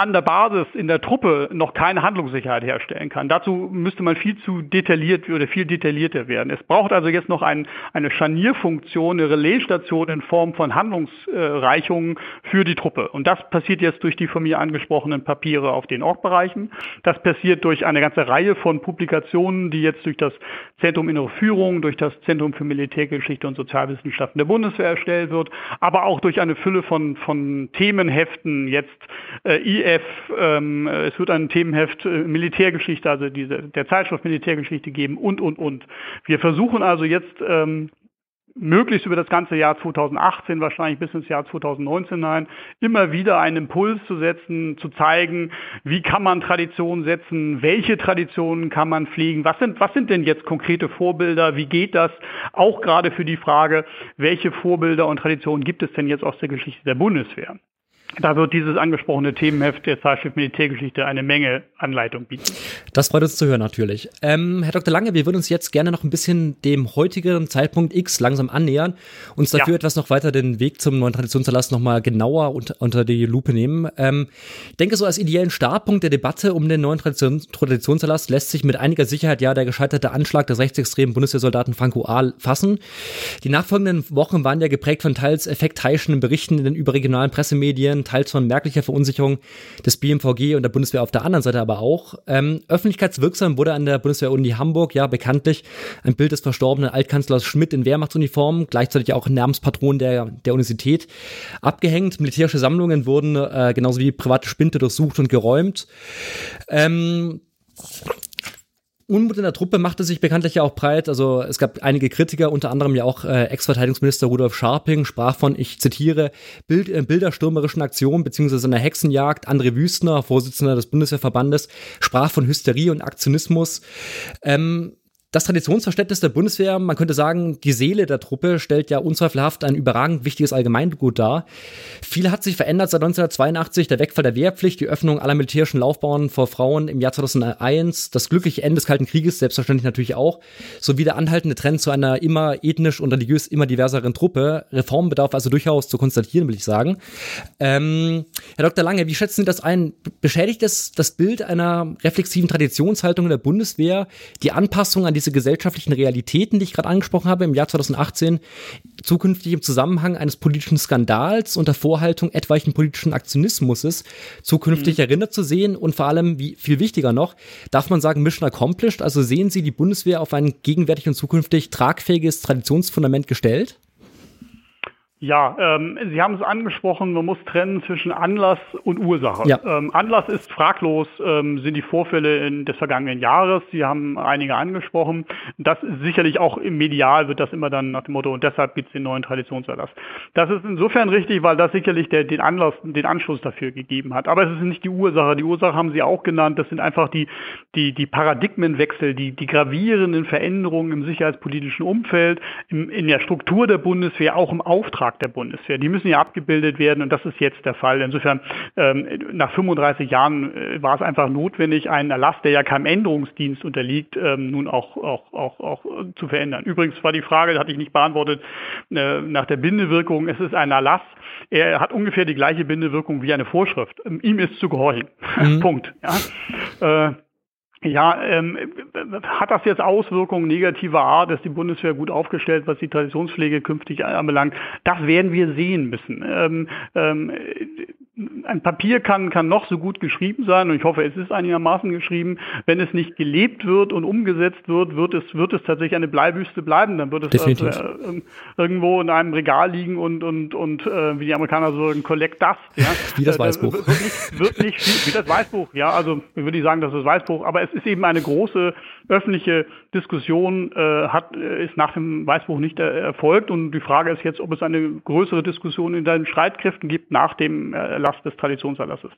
an der Basis in der Truppe noch keine Handlungssicherheit herstellen kann. Dazu müsste man viel zu detailliert oder viel detaillierter werden. Es braucht also jetzt noch ein, eine Scharnierfunktion, eine Relaisstation in Form von Handlungsreichungen für die Truppe. Und das passiert jetzt durch die von mir angesprochenen Papiere auf den Ortbereichen. Das passiert durch eine ganze Reihe von Publikationen, die jetzt durch das Zentrum Innere Führung, durch das Zentrum für Militärgeschichte und Sozialwissenschaften der Bundeswehr erstellt wird, aber auch durch eine Fülle von, von Themenheften, jetzt äh, IF, ähm, es wird ein Themenheft äh, Militärgeschichte, also diese, der Zeitschrift Militärgeschichte geben und, und, und. Wir versuchen also jetzt ähm, möglichst über das ganze Jahr 2018, wahrscheinlich bis ins Jahr 2019 hinein, immer wieder einen Impuls zu setzen, zu zeigen, wie kann man Traditionen setzen, welche Traditionen kann man pflegen, was sind, was sind denn jetzt konkrete Vorbilder, wie geht das, auch gerade für die Frage, welche Vorbilder und Traditionen gibt es denn jetzt aus der Geschichte der Bundeswehr. Da wird dieses angesprochene Themenheft der Zeitschrift Militärgeschichte eine Menge Anleitung bieten. Das freut uns zu hören natürlich. Ähm, Herr Dr. Lange, wir würden uns jetzt gerne noch ein bisschen dem heutigen Zeitpunkt X langsam annähern, uns dafür ja. etwas noch weiter den Weg zum neuen Traditionserlass nochmal genauer unter, unter die Lupe nehmen. Ähm, ich denke, so als ideellen Startpunkt der Debatte um den neuen Tradition, Traditionserlass lässt sich mit einiger Sicherheit ja der gescheiterte Anschlag des rechtsextremen Bundeswehrsoldaten Franco Ahl fassen. Die nachfolgenden Wochen waren ja geprägt von teils effektheischenden Berichten in den überregionalen Pressemedien, Medien, teils von merklicher Verunsicherung des BMVG und der Bundeswehr auf der anderen Seite aber auch. Ähm, öffentlichkeitswirksam wurde an der Bundeswehr-Uni Hamburg ja bekanntlich ein Bild des verstorbenen Altkanzlers Schmidt in Wehrmachtsuniform, gleichzeitig auch Namenspatron der, der Universität, abgehängt. Militärische Sammlungen wurden äh, genauso wie private Spinte durchsucht und geräumt. Ähm, Unmut in der Truppe machte sich bekanntlich ja auch breit. Also es gab einige Kritiker, unter anderem ja auch äh, Ex-Verteidigungsminister Rudolf Scharping, sprach von, ich zitiere, Bild, äh, bilderstürmerischen Aktionen beziehungsweise einer Hexenjagd. André Wüstner, Vorsitzender des Bundeswehrverbandes, sprach von Hysterie und Aktionismus. Ähm, das Traditionsverständnis der Bundeswehr, man könnte sagen, die Seele der Truppe stellt ja unzweifelhaft ein überragend wichtiges Allgemeingut dar. Viel hat sich verändert seit 1982, der Wegfall der Wehrpflicht, die Öffnung aller militärischen Laufbahnen vor Frauen im Jahr 2001, das glückliche Ende des Kalten Krieges, selbstverständlich natürlich auch, sowie der anhaltende Trend zu einer immer ethnisch und religiös immer diverseren Truppe. Reformbedarf also durchaus zu konstatieren, will ich sagen. Ähm, Herr Dr. Lange, wie schätzen Sie das ein? Beschädigt es das Bild einer reflexiven Traditionshaltung der Bundeswehr, die Anpassung an die diese gesellschaftlichen Realitäten, die ich gerade angesprochen habe, im Jahr 2018 zukünftig im Zusammenhang eines politischen Skandals unter Vorhaltung etwaigen politischen Aktionismus zukünftig mhm. erinnert zu sehen und vor allem, wie viel wichtiger noch, darf man sagen, Mission accomplished, also sehen Sie die Bundeswehr auf ein gegenwärtig und zukünftig tragfähiges Traditionsfundament gestellt? Ja, ähm, Sie haben es angesprochen, man muss trennen zwischen Anlass und Ursache. Ja. Ähm, Anlass ist fraglos, ähm, sind die Vorfälle in, des vergangenen Jahres. Sie haben einige angesprochen. Das ist sicherlich auch im Medial wird das immer dann nach dem Motto, und deshalb gibt es den neuen Traditionserlass. Das ist insofern richtig, weil das sicherlich der, den Anlass, den Anschluss dafür gegeben hat. Aber es ist nicht die Ursache. Die Ursache haben Sie auch genannt. Das sind einfach die, die, die Paradigmenwechsel, die, die gravierenden Veränderungen im sicherheitspolitischen Umfeld, im, in der Struktur der Bundeswehr, auch im Auftrag Auftrag der Bundeswehr. Die müssen ja abgebildet werden und das ist jetzt der Fall. Insofern, ähm, nach 35 Jahren äh, war es einfach notwendig, einen Erlass, der ja keinem Änderungsdienst unterliegt, ähm, nun auch, auch, auch, auch zu verändern. Übrigens war die Frage, hatte ich nicht beantwortet, äh, nach der Bindewirkung. Es ist ein Erlass. Er hat ungefähr die gleiche Bindewirkung wie eine Vorschrift. Ähm, ihm ist zu gehorchen. (laughs) Mhm. Punkt. Ja. Äh, ja, ähm, hat das jetzt Auswirkungen negativer Art? Ist die Bundeswehr gut aufgestellt, was die Traditionspflege künftig anbelangt? Das werden wir sehen müssen. Ähm, ähm, ein Papier kann, kann noch so gut geschrieben sein und ich hoffe, es ist einigermaßen geschrieben. Wenn es nicht gelebt wird und umgesetzt wird, wird es, wird es tatsächlich eine Bleiwüste bleiben. Dann wird es also, äh, irgendwo in einem Regal liegen und, und, und äh, wie die Amerikaner so sagen, collect dust. Ja? (laughs) Wie das äh, Weißbuch. Wird nicht, wird nicht wie das Weißbuch, ja, also würde ich sagen, das ist das Weißbuch, aber es ist eben eine große öffentliche Diskussion äh, hat, äh, ist nach dem Weißbuch nicht äh, erfolgt und die Frage ist jetzt, ob es eine größere Diskussion in den Streitkräften gibt nach dem Erlass des Traditionserlasses.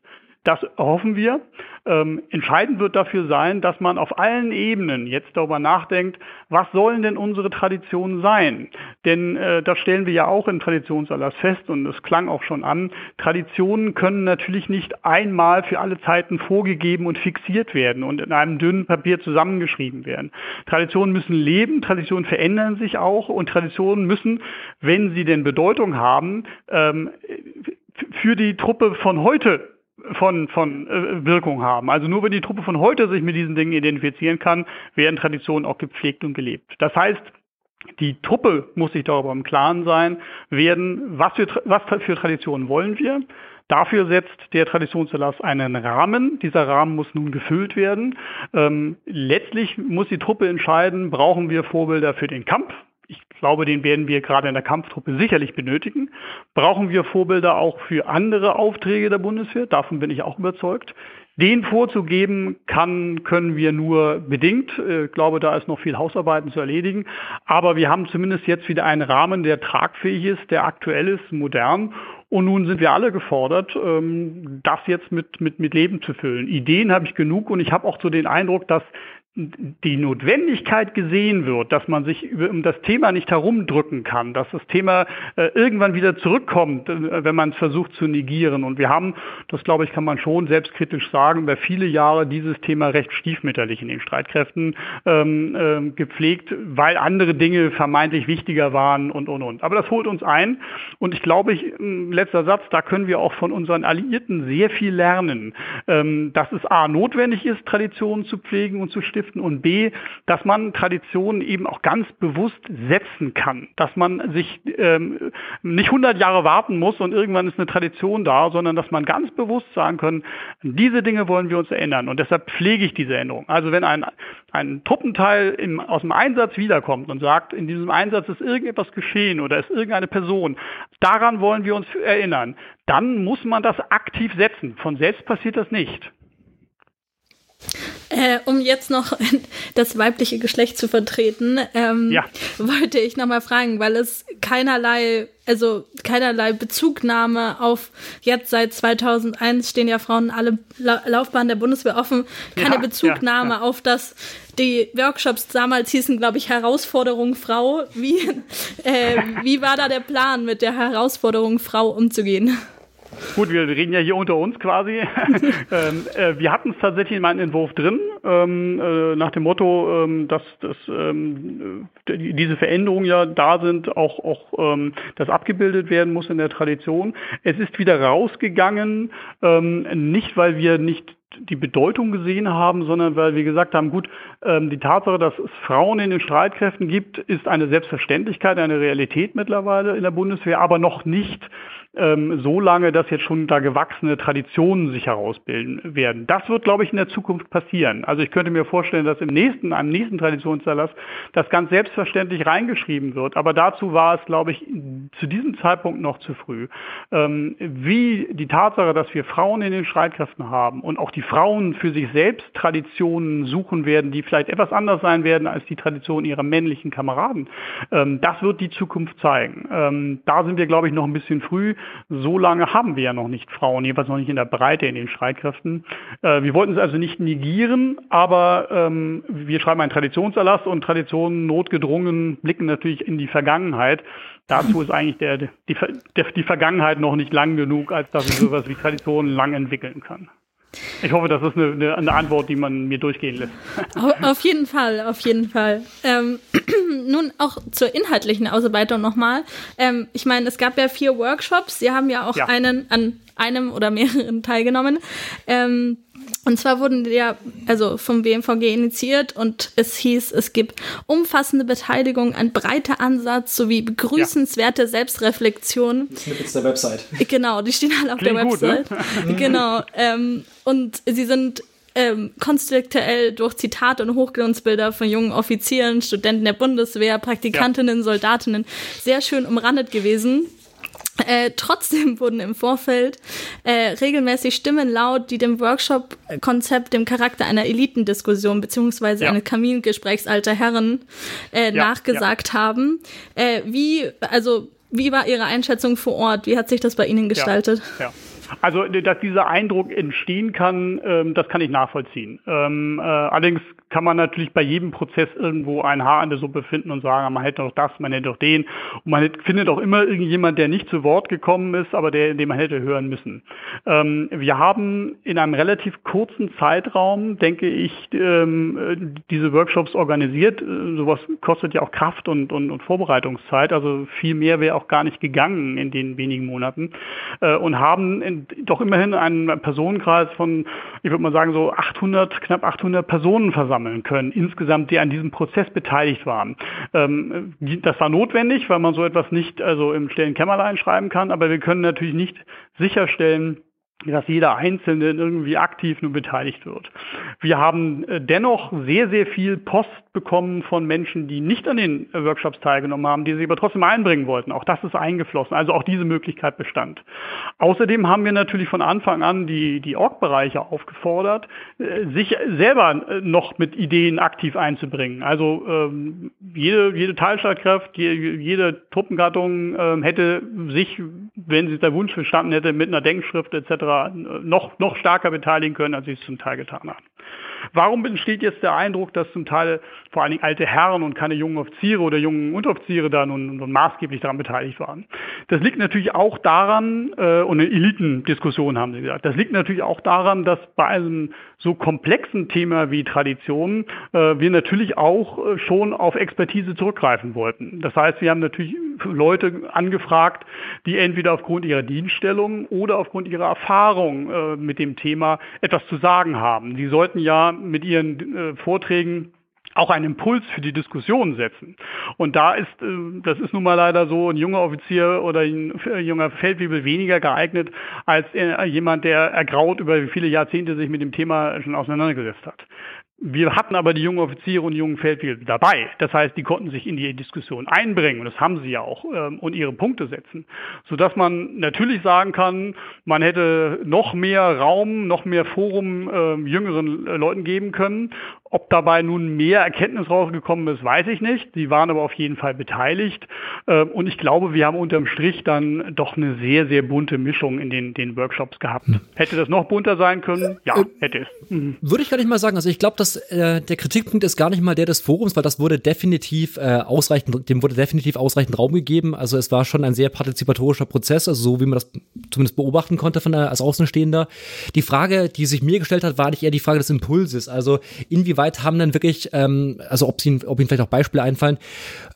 Das hoffen wir. Ähm, entscheidend wird dafür sein, dass man auf allen Ebenen jetzt darüber nachdenkt, was sollen denn unsere Traditionen sein? Denn äh, das stellen wir ja auch im Traditionserlass fest und es klang auch schon an. Traditionen können natürlich nicht einmal für alle Zeiten vorgegeben und fixiert werden und in einem dünnen Papier zusammengeschrieben werden. Traditionen müssen leben, Traditionen verändern sich auch und Traditionen müssen, wenn sie denn Bedeutung haben, ähm, für die Truppe von heute von, von äh, Wirkung haben. Also nur wenn die Truppe von heute sich mit diesen Dingen identifizieren kann, werden Traditionen auch gepflegt und gelebt. Das heißt, die Truppe muss sich darüber im Klaren sein, werden, was für, was für Traditionen wollen wir. Dafür setzt der Traditionserlass einen Rahmen. Dieser Rahmen muss nun gefüllt werden. Ähm, letztlich muss die Truppe entscheiden, brauchen wir Vorbilder für den Kampf, ich glaube, den werden wir gerade in der Kampftruppe sicherlich benötigen. Brauchen wir Vorbilder auch für andere Aufträge der Bundeswehr? Davon bin ich auch überzeugt. Den vorzugeben kann, können wir nur bedingt. Ich glaube, da ist noch viel Hausarbeiten zu erledigen. Aber wir haben zumindest jetzt wieder einen Rahmen, der tragfähig ist, der aktuell ist, modern. Und nun sind wir alle gefordert, ähm, das jetzt mit, mit, mit Leben zu füllen. Ideen habe ich genug und ich habe auch so den Eindruck, dass die Notwendigkeit gesehen wird, dass man sich um das Thema nicht herumdrücken kann, dass das Thema äh, irgendwann wieder zurückkommt, äh, wenn man es versucht zu negieren. Und wir haben, das glaube ich, kann man schon selbstkritisch sagen, über viele Jahre dieses Thema recht stiefmütterlich in den Streitkräften ähm, äh, gepflegt, weil andere Dinge vermeintlich wichtiger waren und, und, und. Aber das holt uns ein. Und ich glaube, ich, letzter Satz, da können wir auch von unseren Alliierten sehr viel lernen, ähm, dass es A, notwendig ist, Traditionen zu pflegen und zu stiften, stiften und B, dass man Traditionen eben auch ganz bewusst setzen kann, dass man sich ähm, nicht 100 Jahre warten muss und irgendwann ist eine Tradition da, sondern dass man ganz bewusst sagen kann, diese Dinge wollen wir uns erinnern und deshalb pflege ich diese Änderung. Also wenn ein, ein Truppenteil im, aus dem Einsatz wiederkommt und sagt, in diesem Einsatz ist irgendetwas geschehen oder ist irgendeine Person, daran wollen wir uns erinnern, dann muss man das aktiv setzen. Von selbst passiert das nicht. Äh, um jetzt noch (laughs) das weibliche Geschlecht zu vertreten, ähm, ja. wollte ich nochmal fragen, weil es keinerlei, also keinerlei Bezugnahme auf jetzt seit 2001 stehen ja Frauen alle La Laufbahn der Bundeswehr offen, keine ja, Bezugnahme ja, auf das, die Workshops damals hießen, glaube ich, Herausforderung Frau. Wie, (laughs) äh, wie war da der Plan, mit der Herausforderung Frau umzugehen? Gut, wir reden ja hier unter uns quasi. (laughs) ähm, äh, wir hatten es tatsächlich in meinem Entwurf drin, ähm, äh, nach dem Motto, ähm, dass, dass ähm, diese Veränderungen ja da sind, auch, auch ähm, das abgebildet werden muss in der Tradition. Es ist wieder rausgegangen, ähm, nicht weil wir nicht die Bedeutung gesehen haben, sondern weil wir gesagt haben, gut, die Tatsache, dass es Frauen in den Streitkräften gibt, ist eine Selbstverständlichkeit, eine Realität mittlerweile in der Bundeswehr, aber noch nicht ähm, so lange, dass jetzt schon da gewachsene Traditionen sich herausbilden werden. Das wird, glaube ich, in der Zukunft passieren. Also ich könnte mir vorstellen, dass im nächsten, einem nächsten Traditionserlass das ganz selbstverständlich reingeschrieben wird. Aber dazu war es, glaube ich, zu diesem Zeitpunkt noch zu früh. Ähm, wie die Tatsache, dass wir Frauen in den Streitkräften haben und auch die Frauen für sich selbst Traditionen suchen werden, die vielleicht etwas anders sein werden als die Traditionen ihrer männlichen Kameraden, ähm, das wird die Zukunft zeigen. Ähm, da sind wir, glaube ich, noch ein bisschen früh so lange haben wir ja noch nicht Frauen, jedenfalls noch nicht in der Breite in den Streitkräften. Äh, wir wollten es also nicht negieren, aber ähm, wir schreiben einen Traditionserlass und Traditionen notgedrungen blicken natürlich in die Vergangenheit. Dazu ist eigentlich der, die, der, die Vergangenheit noch nicht lang genug, als dass ich sowas wie Traditionen lang entwickeln kann. Ich hoffe, das ist eine, eine, Antwort, die man mir durchgehen lässt. Auf jeden Fall, auf jeden Fall. Ähm, (clears throat) nun auch zur inhaltlichen Ausarbeitung nochmal. Ähm, ich meine, es gab ja vier Workshops. Sie haben ja auch ja. einen an einem oder mehreren (laughs) teilgenommen. Ähm, und zwar wurden die ja also vom BMVG initiiert und es hieß, es gibt umfassende Beteiligung, ein breiter Ansatz sowie begrüßenswerte ja. Selbstreflexion. Snippets der Website. Genau, die stehen alle auf Klingt der Website. Gut, ne? (laughs) genau. Ähm, und sie sind ähm, konstruktuell durch Zitate und Hochglanzbilder von jungen Offizieren, Studenten der Bundeswehr, Praktikantinnen, ja. Soldatinnen sehr schön umrandet gewesen. Äh, trotzdem (laughs) wurden im Vorfeld äh, regelmäßig Stimmen laut, die dem Workshop-Konzept dem Charakter einer Elitendiskussion beziehungsweise ja. eines Kamingesprächs alter Herren äh, ja, nachgesagt ja. haben. Äh, wie, also, wie war Ihre Einschätzung vor Ort? Wie hat sich das bei Ihnen gestaltet? Ja. Also, dass dieser Eindruck entstehen kann, ähm, das kann ich nachvollziehen. Ähm, äh, allerdings kann man natürlich bei jedem Prozess irgendwo ein Haar in der Suppe finden und sagen, man hätte doch das, man hätte doch den. Und man findet auch immer irgendjemand, der nicht zu Wort gekommen ist, aber der, den man hätte hören müssen. Ähm, wir haben in einem relativ kurzen Zeitraum, denke ich, ähm, diese Workshops organisiert. Äh, sowas kostet ja auch Kraft und, und, und Vorbereitungszeit. Also viel mehr wäre auch gar nicht gegangen in den wenigen Monaten. Äh, und haben in, doch immerhin einen Personenkreis von, ich würde mal sagen, so 800, knapp 800 Personen versammelt sammeln können, insgesamt, die an diesem Prozess beteiligt waren. Ähm, das war notwendig, weil man so etwas nicht also im stillen Kämmerlein schreiben kann, aber wir können natürlich nicht sicherstellen, dass jeder Einzelne irgendwie aktiv nur beteiligt wird. Wir haben äh, dennoch sehr, sehr viel Post bekommen von Menschen, die nicht an den Workshops teilgenommen haben, die sich aber trotzdem einbringen wollten. Auch das ist eingeflossen. Also auch diese Möglichkeit bestand. Außerdem haben wir natürlich von Anfang an die, die Org-Bereiche aufgefordert, äh, sich selber äh, noch mit Ideen aktiv einzubringen. Also ähm, jede, jede Teilstreitkraft, jede Truppengattung ähm, hätte sich, wenn sie der Wunsch verstanden hätte, mit einer Denkschrift etc. noch, noch stärker beteiligen können, als sie es zum Teil getan haben. Warum entsteht jetzt der Eindruck, dass zum Teil vor allen Dingen alte Herren und keine jungen Offiziere oder jungen Unteroffiziere da nun, nun maßgeblich daran beteiligt waren? Das liegt natürlich auch daran, äh, und eine Elitendiskussion haben Sie gesagt, das liegt natürlich auch daran, dass bei einem so komplexen Thema wie Tradition äh, wir natürlich auch äh, schon auf Expertise zurückgreifen wollten. Das heißt, wir haben natürlich Leute angefragt, die entweder aufgrund ihrer Dienststellung oder aufgrund ihrer Erfahrung äh, mit dem Thema etwas zu sagen haben. Die sollten ja mit ihren äh, Vorträgen auch einen Impuls für die Diskussion setzen. Und da ist, äh, das ist nun mal leider so, ein junger Offizier oder ein junger Feldwebel weniger geeignet als äh, jemand, der ergraut über viele Jahrzehnte sich mit dem Thema schon auseinandergesetzt hat. Wir hatten aber die jungen Offiziere und die jungen Feldwebel dabei. Das heißt, die konnten sich in die Diskussion einbringen und das haben sie ja auch ähm, und ihre Punkte setzen, sodass man natürlich sagen kann, man hätte noch mehr Raum, noch mehr Forum äh, jüngeren Leuten geben können. Ob dabei nun mehr Erkenntnis rausgekommen ist, weiß ich nicht. Sie waren aber auf jeden Fall beteiligt. Äh, und ich glaube, wir haben unterm Strich dann doch eine sehr, sehr bunte Mischung in den, den Workshops gehabt. Hm. Hätte das noch bunter sein können? Ja, äh, hätte es. Mhm. Würde ich gar nicht mal sagen. Also ich glaube, dass äh, der Kritikpunkt ist gar nicht mal der des Forums, weil das wurde definitiv äh, ausreichend, dem wurde definitiv ausreichend Raum gegeben. Also es war schon ein sehr partizipatorischer Prozess, also so wie man das zumindest beobachten konnte von der, als Außenstehender. Die Frage, die sich mir gestellt hat, war nicht eher die Frage des Impulses. Also inwieweit haben denn wirklich, ähm, also ob, sie, ob Ihnen vielleicht auch Beispiele einfallen,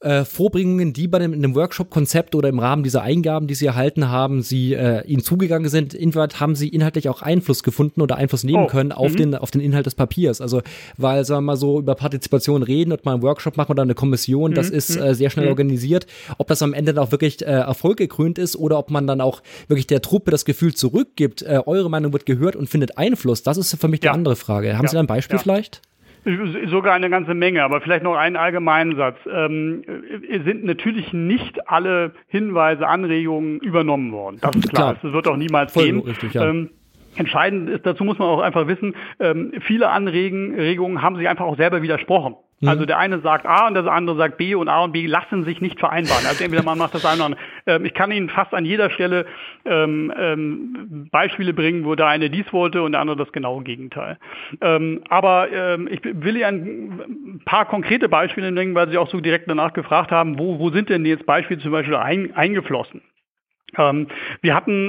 äh, Vorbringungen, die bei dem, in dem Workshop-Konzept oder im Rahmen dieser Eingaben, die Sie erhalten haben, Sie äh, Ihnen zugegangen sind, inwieweit haben Sie inhaltlich auch Einfluss gefunden oder Einfluss nehmen oh. können auf, mhm. den, auf den Inhalt des Papiers? Also, weil, sagen wir mal so, über Partizipation reden und mal einen Workshop machen oder eine Kommission, das mhm. ist mhm. äh, sehr schnell mhm. organisiert. Ob das am Ende dann auch wirklich äh, Erfolg gekrönt ist oder ob man dann auch wirklich der Truppe das Gefühl zurückgibt, äh, eure Meinung wird gehört und findet Einfluss, das ist für mich die andere Frage. Haben ja. Sie da ein Beispiel ja. vielleicht? Sogar eine ganze Menge, aber vielleicht noch einen allgemeinen Satz. Ähm, sind natürlich nicht alle Hinweise, Anregungen übernommen worden. Das ist klar. klar. Das wird auch niemals Voll gehen. Richtig, ja. ähm, Entscheidend ist, dazu muss man auch einfach wissen, ähm, viele Anregungen haben sich einfach auch selber widersprochen. Mhm. Also der eine sagt A und der andere sagt B und A und B lassen sich nicht vereinbaren. Also entweder man macht das eine oder andere. Ähm, ich kann Ihnen fast an jeder Stelle ähm, ähm, Beispiele bringen, wo der eine dies wollte und der andere das genaue Gegenteil. Ähm, aber ähm, ich will Ihnen ein paar konkrete Beispiele nennen, weil Sie auch so direkt danach gefragt haben, wo, wo sind denn jetzt Beispiele zum Beispiel ein, eingeflossen? Ähm, wir hatten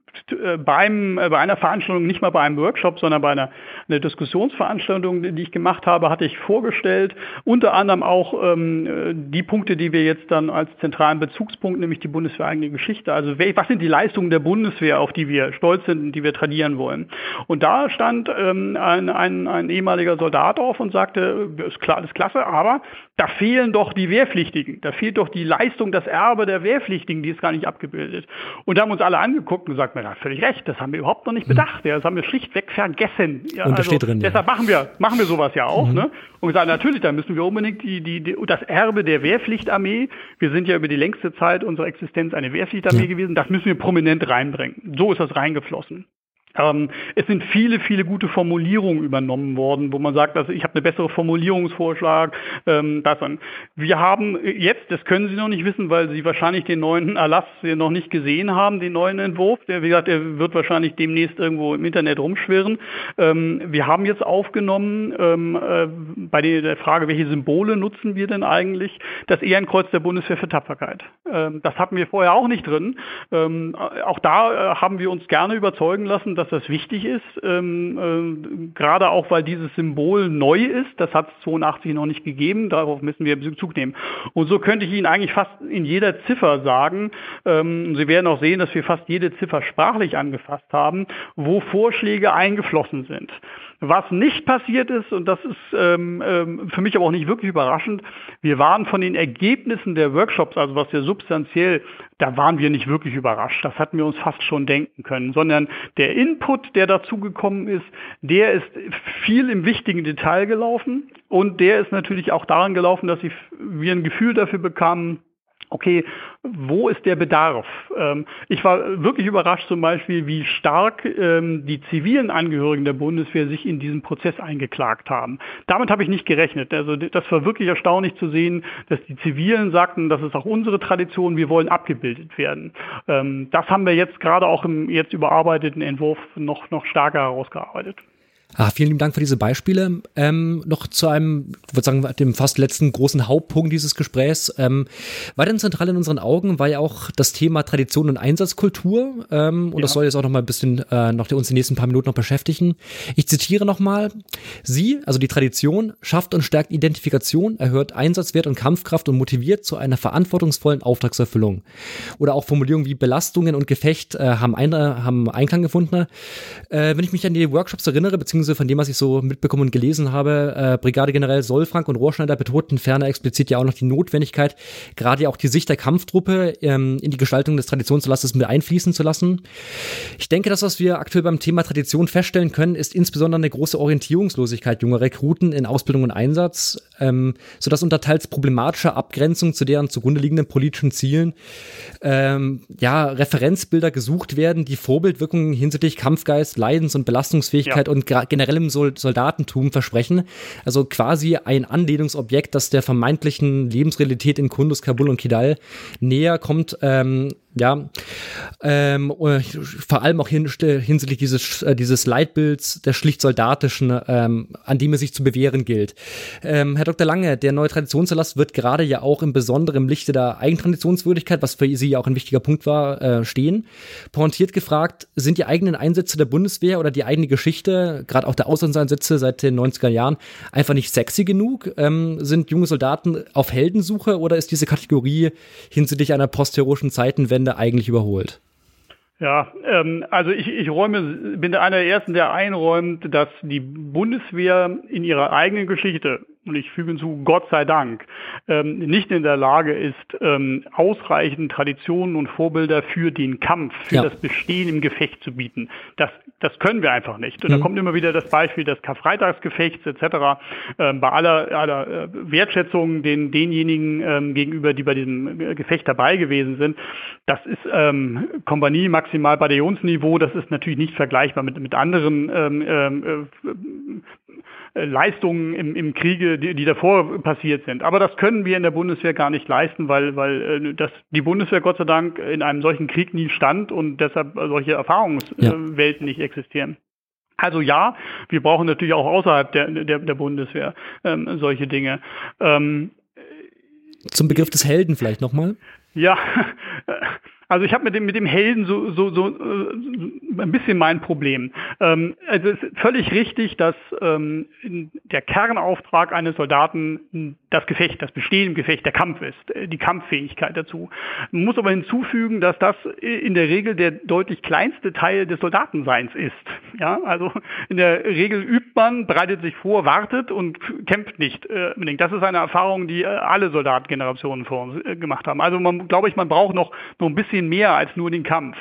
beim, äh, bei einer Veranstaltung, nicht mal bei einem Workshop, sondern bei einer, einer Diskussionsveranstaltung, die ich gemacht habe, hatte ich vorgestellt, unter anderem auch ähm, äh, die Punkte, die wir jetzt dann als zentralen Bezugspunkt, nämlich die bundeswehreigene Geschichte, also was sind die Leistungen der Bundeswehr, auf die wir stolz sind und die wir tradieren wollen. Und da stand ähm, ein, ein, ein ehemaliger Soldat auf und sagte, ist klar, das ist klasse, aber da fehlen doch die Wehrpflichtigen, da fehlt doch die Leistung, das Erbe der Wehrpflichtigen, die ist gar nicht abgebildet. Und da haben uns alle angeguckt und gesagt, ja, völlig recht, das haben wir überhaupt noch nicht hm. bedacht. Ja, das haben wir schlichtweg vergessen. Ja, und das also, steht drin. Deshalb ja. machen wir, machen wir sowas ja auch. Mhm. Ne? Und sagen, natürlich, da müssen wir unbedingt die, die, die, das Erbe der Wehrpflichtarmee, wir sind ja über die längste Zeit unserer Existenz eine Wehrpflichtarmee ja. gewesen, das müssen wir prominent reinbringen. So ist das reingeflossen. Ähm, es sind viele, viele gute Formulierungen übernommen worden, wo man sagt, also ich habe eine bessere Formulierungsvorschlag. Ähm, das an. Wir haben jetzt, das können Sie noch nicht wissen, weil Sie wahrscheinlich den neuen Erlass noch nicht gesehen haben, den neuen Entwurf. Der, wie gesagt, der wird wahrscheinlich demnächst irgendwo im Internet rumschwirren. Ähm, wir haben jetzt aufgenommen ähm, äh, bei der Frage, welche Symbole nutzen wir denn eigentlich, das Ehrenkreuz der Bundeswehr für Tapferkeit. Ähm, das hatten wir vorher auch nicht drin. Ähm, auch da äh, haben wir uns gerne überzeugen lassen, dass das wichtig ist, ähm, äh, gerade auch weil dieses Symbol neu ist. Das hat es 82 noch nicht gegeben, darauf müssen wir Bezug nehmen. Und so könnte ich Ihnen eigentlich fast in jeder Ziffer sagen, ähm, Sie werden auch sehen, dass wir fast jede Ziffer sprachlich angefasst haben, wo Vorschläge eingeflossen sind. Was nicht passiert ist, und das ist ähm, ähm, für mich aber auch nicht wirklich überraschend, wir waren von den Ergebnissen der Workshops, also was wir substanziell, da waren wir nicht wirklich überrascht. Das hatten wir uns fast schon denken können, sondern der Input, der dazu gekommen ist, der ist viel im wichtigen Detail gelaufen und der ist natürlich auch daran gelaufen, dass wir ein Gefühl dafür bekamen, okay, wo ist der Bedarf? Ähm, ich war wirklich überrascht zum Beispiel, wie stark ähm, die zivilen Angehörigen der Bundeswehr sich in diesen Prozess eingeklagt haben. Damit habe ich nicht gerechnet. Also das war wirklich erstaunlich zu sehen, dass die Zivilen sagten, das ist auch unsere Tradition, wir wollen abgebildet werden. Ähm, das haben wir jetzt gerade auch im jetzt überarbeiteten Entwurf noch, noch stärker herausgearbeitet. Ah, vielen lieben Dank für diese Beispiele. Ähm, noch zu einem, ich würde sagen, dem fast letzten großen Hauptpunkt dieses Gesprächs. Ähm, weiterhin zentral in unseren Augen war ja auch das Thema Tradition und Einsatzkultur. Ähm, und ja. das soll jetzt auch noch mal ein bisschen äh, noch uns die nächsten paar Minuten noch beschäftigen. Ich zitiere nochmal. Sie, also die Tradition, schafft und stärkt Identifikation, erhöht Einsatzwert und Kampfkraft und motiviert zu einer verantwortungsvollen Auftragserfüllung. Oder auch Formulierungen wie Belastungen und Gefecht äh, haben, ein, haben Einklang gefunden. Äh, wenn ich mich an die Workshops erinnere, beziehungsweise Sie von dem, was ich so mitbekommen und gelesen habe. Äh, Brigadegeneral Solfrank und Rohrschneider betonten ferner explizit ja auch noch die Notwendigkeit, gerade auch die Sicht der Kampftruppe ähm, in die Gestaltung des Traditionslastes mit einfließen zu lassen. Ich denke, das, was wir aktuell beim Thema Tradition feststellen können, ist insbesondere eine große Orientierungslosigkeit junger Rekruten in Ausbildung und Einsatz, ähm, sodass unter teils problematischer Abgrenzung zu deren zugrunde liegenden politischen Zielen ähm, ja, Referenzbilder gesucht werden, die Vorbildwirkungen hinsichtlich Kampfgeist, Leidens- und Belastungsfähigkeit ja. und generellem Soldatentum versprechen. Also quasi ein Anlehnungsobjekt, das der vermeintlichen Lebensrealität in Kundus, Kabul und Kidal näher kommt, ähm, ja, ähm, vor allem auch hin, hinsichtlich dieses, äh, dieses Leitbilds der schlicht soldatischen, ähm, an dem es sich zu bewähren gilt. Ähm, Herr Dr. Lange, der neue Traditionserlass wird gerade ja auch im besonderen Lichte der Eigentraditionswürdigkeit, was für Sie ja auch ein wichtiger Punkt war, äh, stehen. Pointiert gefragt, sind die eigenen Einsätze der Bundeswehr oder die eigene Geschichte, gerade auch der Auslandseinsätze seit den 90er Jahren, einfach nicht sexy genug? Ähm, sind junge Soldaten auf Heldensuche oder ist diese Kategorie hinsichtlich einer postheroischen Zeitenwende Wende eigentlich überholt? Ja, ähm, also ich, ich räume, bin einer der ersten, der einräumt, dass die Bundeswehr in ihrer eigenen Geschichte und ich füge hinzu, Gott sei Dank, ähm, nicht in der Lage ist, ähm, ausreichend Traditionen und Vorbilder für den Kampf, für ja. das Bestehen im Gefecht zu bieten. Das, das können wir einfach nicht. Und mhm. da kommt immer wieder das Beispiel des Karfreitagsgefechts etc. Ähm, bei aller, aller äh, Wertschätzung den, denjenigen ähm, gegenüber, die bei diesem Gefecht dabei gewesen sind. Das ist ähm, Kompanie maximal Bataillonsniveau. Das ist natürlich nicht vergleichbar mit, mit anderen ähm, ähm, äh, äh, Leistungen im, im Kriege, die, die davor passiert sind. Aber das können wir in der Bundeswehr gar nicht leisten, weil, weil äh, das, die Bundeswehr Gott sei Dank in einem solchen Krieg nie stand und deshalb solche Erfahrungswelten ja. nicht existieren. Also ja, wir brauchen natürlich auch außerhalb der, der, der Bundeswehr ähm, solche Dinge. Ähm, Zum Begriff des Helden vielleicht nochmal? Ja, Also ich habe mit dem, mit dem Helden so, so, so äh, ein bisschen mein Problem. Ähm, also es ist völlig richtig, dass ähm, der Kernauftrag eines Soldaten das Gefecht, das Bestehen im Gefecht, der Kampf ist, äh, die Kampffähigkeit dazu. Man muss aber hinzufügen, dass das in der Regel der deutlich kleinste Teil des Soldatenseins ist. Ja, also in der Regel übt man, bereitet sich vor, wartet und kämpft nicht äh, Das ist eine Erfahrung, die äh, alle Soldatengenerationen vor uns äh, gemacht haben. Also man glaube ich, man braucht noch, noch ein bisschen bisschen mehr als nur den Kampf.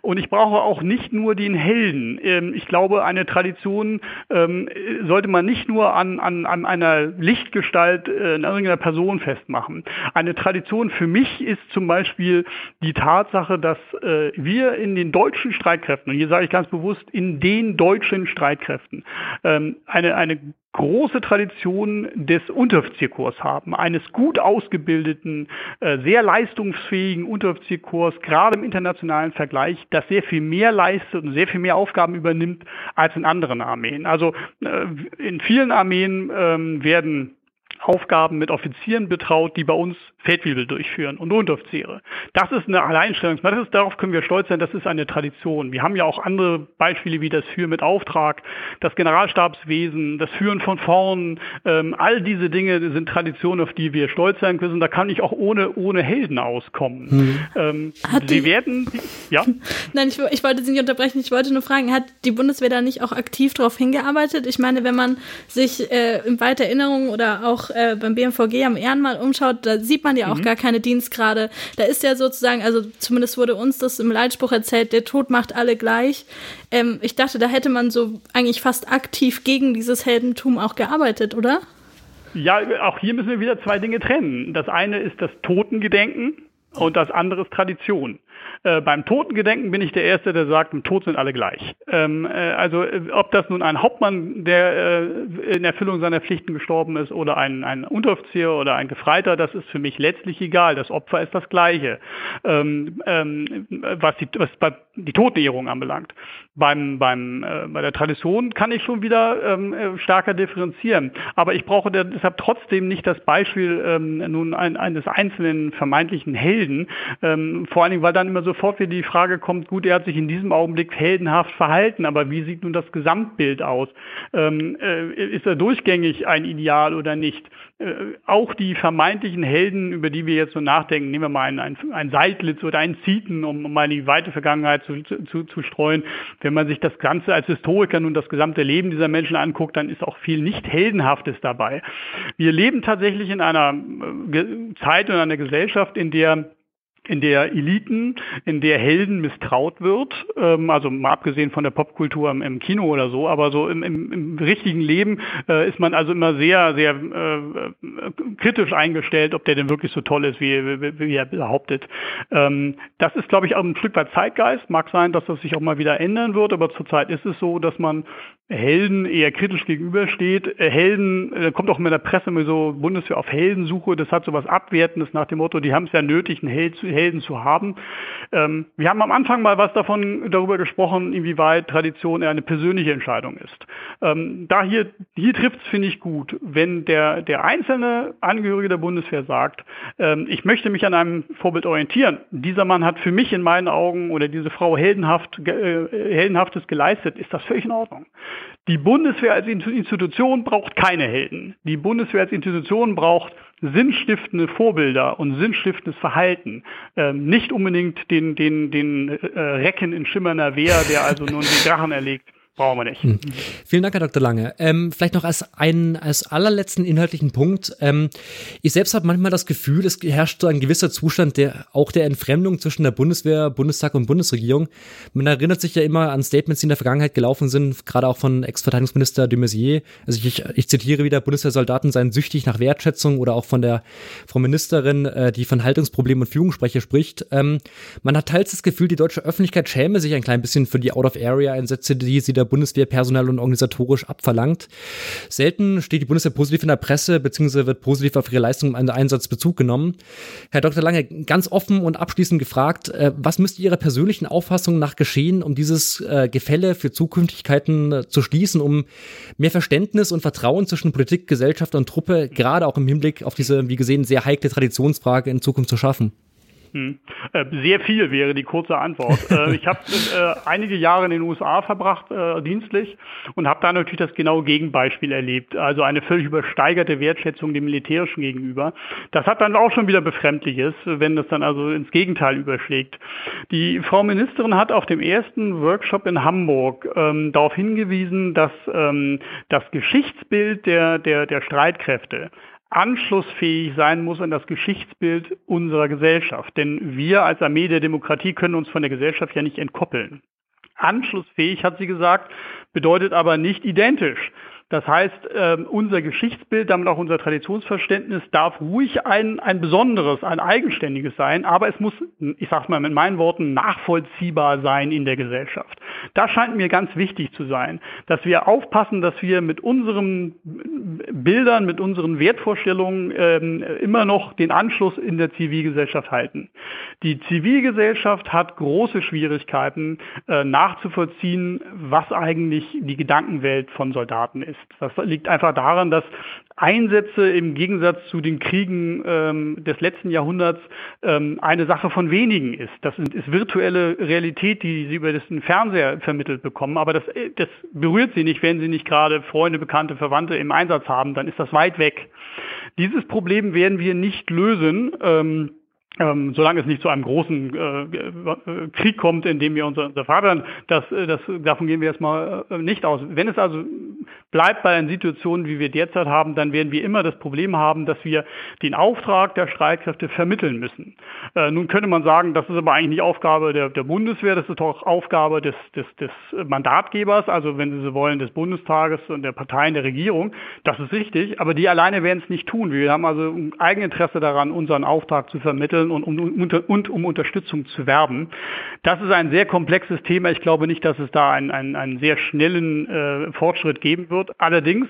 Und ich brauche auch nicht nur den Helden. Ähm, ich glaube, eine Tradition ähm, sollte man nicht nur an, an, an einer Lichtgestalt, äh, an irgendeiner Person festmachen. Eine Tradition für mich ist zum Beispiel die Tatsache, dass äh, wir in den deutschen Streitkräften, und hier sage ich ganz bewusst, in den deutschen Streitkräften, ähm, eine, eine große Tradition des Unteroffizierkurs haben, eines gut ausgebildeten, äh, sehr leistungsfähigen Unteroffizierkurs, gerade im internationalen Vergleich, das sehr viel mehr leistet und sehr viel mehr Aufgaben übernimmt als in anderen Armeen. Also äh, in vielen Armeen ähm, werden Aufgaben mit Offizieren betraut, die bei uns Feldwebel durchführen und Unteroffiziere. Das ist eine Alleinstellung. Das ist, darauf können wir stolz sein, das ist eine Tradition. Wir haben ja auch andere Beispiele wie das Führen mit Auftrag, das Generalstabswesen, das Führen von vorn. Ähm, all diese Dinge sind Traditionen, auf die wir stolz sein können. Da kann ich auch ohne, ohne Helden auskommen. Hm. Ähm, sie werden, ja? (laughs) Nein, ich, ich wollte Sie nicht unterbrechen. Ich wollte nur fragen, hat die Bundeswehr da nicht auch aktiv darauf hingearbeitet? Ich meine, wenn man sich äh, in weiter Erinnerung oder auch äh, beim BMVG am Ehrenmal umschaut, da sieht man ja auch mhm. gar keine Dienstgrade. Da ist ja sozusagen, also zumindest wurde uns das im Leitspruch erzählt, der Tod macht alle gleich. Ähm, ich dachte, da hätte man so eigentlich fast aktiv gegen dieses Heldentum auch gearbeitet, oder? Ja, auch hier müssen wir wieder zwei Dinge trennen. Das eine ist das Totengedenken und das andere ist Tradition. Äh, beim Totengedenken bin ich der Erste, der sagt, im Tod sind alle gleich. Ähm, äh, also äh, ob das nun ein Hauptmann, der äh, in Erfüllung seiner Pflichten gestorben ist, oder ein, ein Unteroffizier oder ein Gefreiter, das ist für mich letztlich egal. Das Opfer ist das gleiche, ähm, ähm, was, die, was bei die Totenehrung anbelangt. Beim, beim, äh, bei der Tradition kann ich schon wieder ähm, äh, stärker differenzieren. Aber ich brauche deshalb trotzdem nicht das Beispiel ähm, nun ein, eines einzelnen vermeintlichen Helden, ähm, vor allen Dingen, weil dann immer sofort wieder die Frage kommt, gut, er hat sich in diesem Augenblick heldenhaft verhalten, aber wie sieht nun das Gesamtbild aus? Ähm, äh, ist er durchgängig ein Ideal oder nicht? Äh, auch die vermeintlichen Helden, über die wir jetzt so nachdenken, nehmen wir mal einen, einen, einen Seidlitz oder einen Zieten, um, um mal in die weite Vergangenheit zu, zu, zu streuen. Wenn man sich das Ganze als Historiker nun das gesamte Leben dieser Menschen anguckt, dann ist auch viel nicht Heldenhaftes dabei. Wir leben tatsächlich in einer äh, Zeit und einer Gesellschaft, in der in der Eliten, in der Helden misstraut wird, ähm, also mal abgesehen von der Popkultur im, im, Kino oder so, aber so im, im, im richtigen Leben äh, ist man also immer sehr, sehr äh, kritisch eingestellt, ob der denn wirklich so toll ist, wie, wie, wie er behauptet. Ähm, das ist, glaube ich, auch ein Stück weit Zeitgeist. Mag sein, dass das sich auch mal wieder ändern wird, aber zurzeit ist es so, dass man Helden eher kritisch gegenübersteht. Äh, Helden, äh, kommt auch in der Presse immer so Bundeswehr auf Heldensuche, das hat so was Abwertendes nach dem Motto, die haben es ja nötig, einen Held zu, Helden zu haben. Ähm, wir haben am Anfang mal was davon darüber gesprochen, inwieweit Tradition eher eine persönliche Entscheidung ist. Ähm, da hier, hier trifft es, finde ich, gut, wenn der, der einzelne Angehörige der Bundeswehr sagt, ähm, ich möchte mich an einem Vorbild orientieren. Dieser Mann hat für mich in meinen Augen oder diese Frau heldenhaft, äh, heldenhaftes geleistet, ist das völlig in Ordnung. Die Bundeswehr als Institution braucht keine Helden. Die Bundeswehr als Institution braucht sinnstiftende Vorbilder und sinnstiftendes Verhalten. Ähm, nicht unbedingt den, den, den äh, Recken in schimmernder Wehr, der also nun den Drachen erlegt. Brauchen wir nicht. Hm. Vielen Dank, Herr Dr. Lange. Ähm, vielleicht noch als einen, als allerletzten inhaltlichen Punkt. Ähm, ich selbst habe manchmal das Gefühl, es herrscht so ein gewisser Zustand der, auch der Entfremdung zwischen der Bundeswehr, Bundestag und Bundesregierung. Man erinnert sich ja immer an Statements, die in der Vergangenheit gelaufen sind, gerade auch von Ex-Verteidigungsminister de Maizière. Also ich, ich zitiere wieder, Bundeswehrsoldaten seien süchtig nach Wertschätzung oder auch von der Frau Ministerin, äh, die von Haltungsproblemen und Führungssprecher spricht. Ähm, man hat teils das Gefühl, die deutsche Öffentlichkeit schäme sich ein klein bisschen für die Out-of-Area-Einsätze, die sie da der Bundeswehr personell und organisatorisch abverlangt. Selten steht die Bundeswehr positiv in der Presse, beziehungsweise wird positiv auf ihre Leistung im Einsatz Bezug genommen. Herr Dr. Lange, ganz offen und abschließend gefragt, äh, was müsste Ihrer persönlichen Auffassung nach geschehen, um dieses äh, Gefälle für Zukünftigkeiten äh, zu schließen, um mehr Verständnis und Vertrauen zwischen Politik, Gesellschaft und Truppe, gerade auch im Hinblick auf diese, wie gesehen, sehr heikle Traditionsfrage in Zukunft zu schaffen? Hm. Äh, sehr viel wäre die kurze Antwort. (laughs) Äh, ich habe äh, einige Jahre in den USA verbracht, dienstlich, und habe da natürlich das genaue Gegenbeispiel erlebt. Also eine völlig übersteigerte Wertschätzung dem Militärischen gegenüber. Das hat dann auch schon wieder Befremdliches, wenn das dann also ins Gegenteil überschlägt. Die Frau Ministerin hat auf dem ersten Workshop in Hamburg ähm, darauf hingewiesen, dass ähm, das Geschichtsbild der, der, der Streitkräfte anschlussfähig sein muss an das Geschichtsbild unserer Gesellschaft. Denn wir als Armee der Demokratie können uns von der Gesellschaft ja nicht entkoppeln. Anschlussfähig, hat sie gesagt, bedeutet aber nicht identisch. Das heißt, ähm, unser Geschichtsbild, damit auch unser Traditionsverständnis darf ruhig ein, ein besonderes, ein eigenständiges sein, aber es muss, ich sage mal mit meinen Worten, nachvollziehbar sein in der Gesellschaft. Das scheint mir ganz wichtig zu sein, dass wir aufpassen, dass wir mit unseren Bildern, mit unseren Wertvorstellungen ähm, immer noch den Anschluss in der Zivilgesellschaft halten. Die Zivilgesellschaft hat große Schwierigkeiten äh, nachzuvollziehen, was eigentlich die Gedankenwelt von Soldaten ist. Das liegt einfach daran, dass Einsätze im Gegensatz zu den Kriegen ähm, des letzten Jahrhunderts ähm, eine Sache von wenigen ist. Das ist virtuelle Realität, die sie über den Fernseher vermittelt bekommen, aber das, äh, das berührt sie nicht, wenn sie nicht gerade Freunde, Bekannte, Verwandte im Einsatz haben, dann ist das weit weg. Dieses Problem werden wir nicht lösen. Ähm, ähm, solange es nicht zu einem großen äh, äh, Krieg kommt, in dem wir unser Vaterland, das, äh, das, davon gehen wir erstmal äh, nicht aus. Wenn es also bleibt bei einer Situation, wie wir derzeit haben, dann werden wir immer das Problem haben, dass wir den Auftrag der Streitkräfte vermitteln müssen. Äh, nun könnte man sagen, das ist aber eigentlich nicht Aufgabe der, der Bundeswehr, das ist doch Aufgabe des, des, des Mandatgebers, also wenn Sie so wollen, des Bundestages und der Parteien der Regierung. Das ist richtig, aber die alleine werden es nicht tun. Wir haben also ein Eigeninteresse daran, unseren Auftrag zu vermitteln vermitteln und um, und um Unterstützung zu werben. Das ist ein sehr komplexes Thema. Ich glaube nicht, dass es da einen, einen, einen sehr schnellen äh, Fortschritt geben wird. Allerdings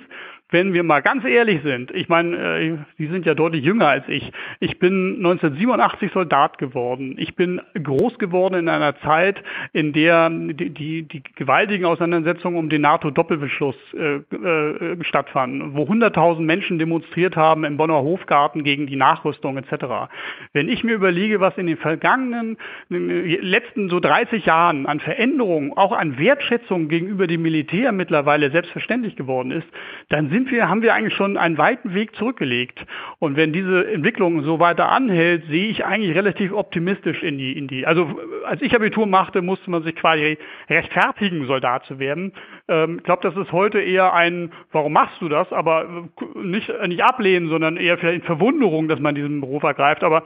wenn wir mal ganz ehrlich sind, ich meine, äh, Sie sind ja deutlich jünger als ich. Ich bin 1987 Soldat geworden. Ich bin groß geworden in einer Zeit, in der die, die, die gewaltigen Auseinandersetzungen um den NATO-Doppelbeschluss äh, äh, stattfanden, wo 100.000 Menschen demonstriert haben im Bonner Hofgarten gegen die Nachrüstung etc. Wenn ich mir überlege, was in den vergangenen letzten so 30 Jahren an Veränderungen, auch an Wertschätzung gegenüber dem Militär mittlerweile selbstverständlich geworden ist, dann sind wir, haben wir eigentlich schon einen weiten Weg zurückgelegt. Und wenn diese Entwicklung so weiter anhält, sehe ich eigentlich relativ optimistisch in die, in die. Also als ich Abitur machte, musste man sich quasi rechtfertigen, Soldat zu werden. Ähm, ich glaube, das ist heute eher ein, warum machst du das? Aber nicht, nicht ablehnen, sondern eher vielleicht in Verwunderung, dass man diesen Beruf ergreift. Aber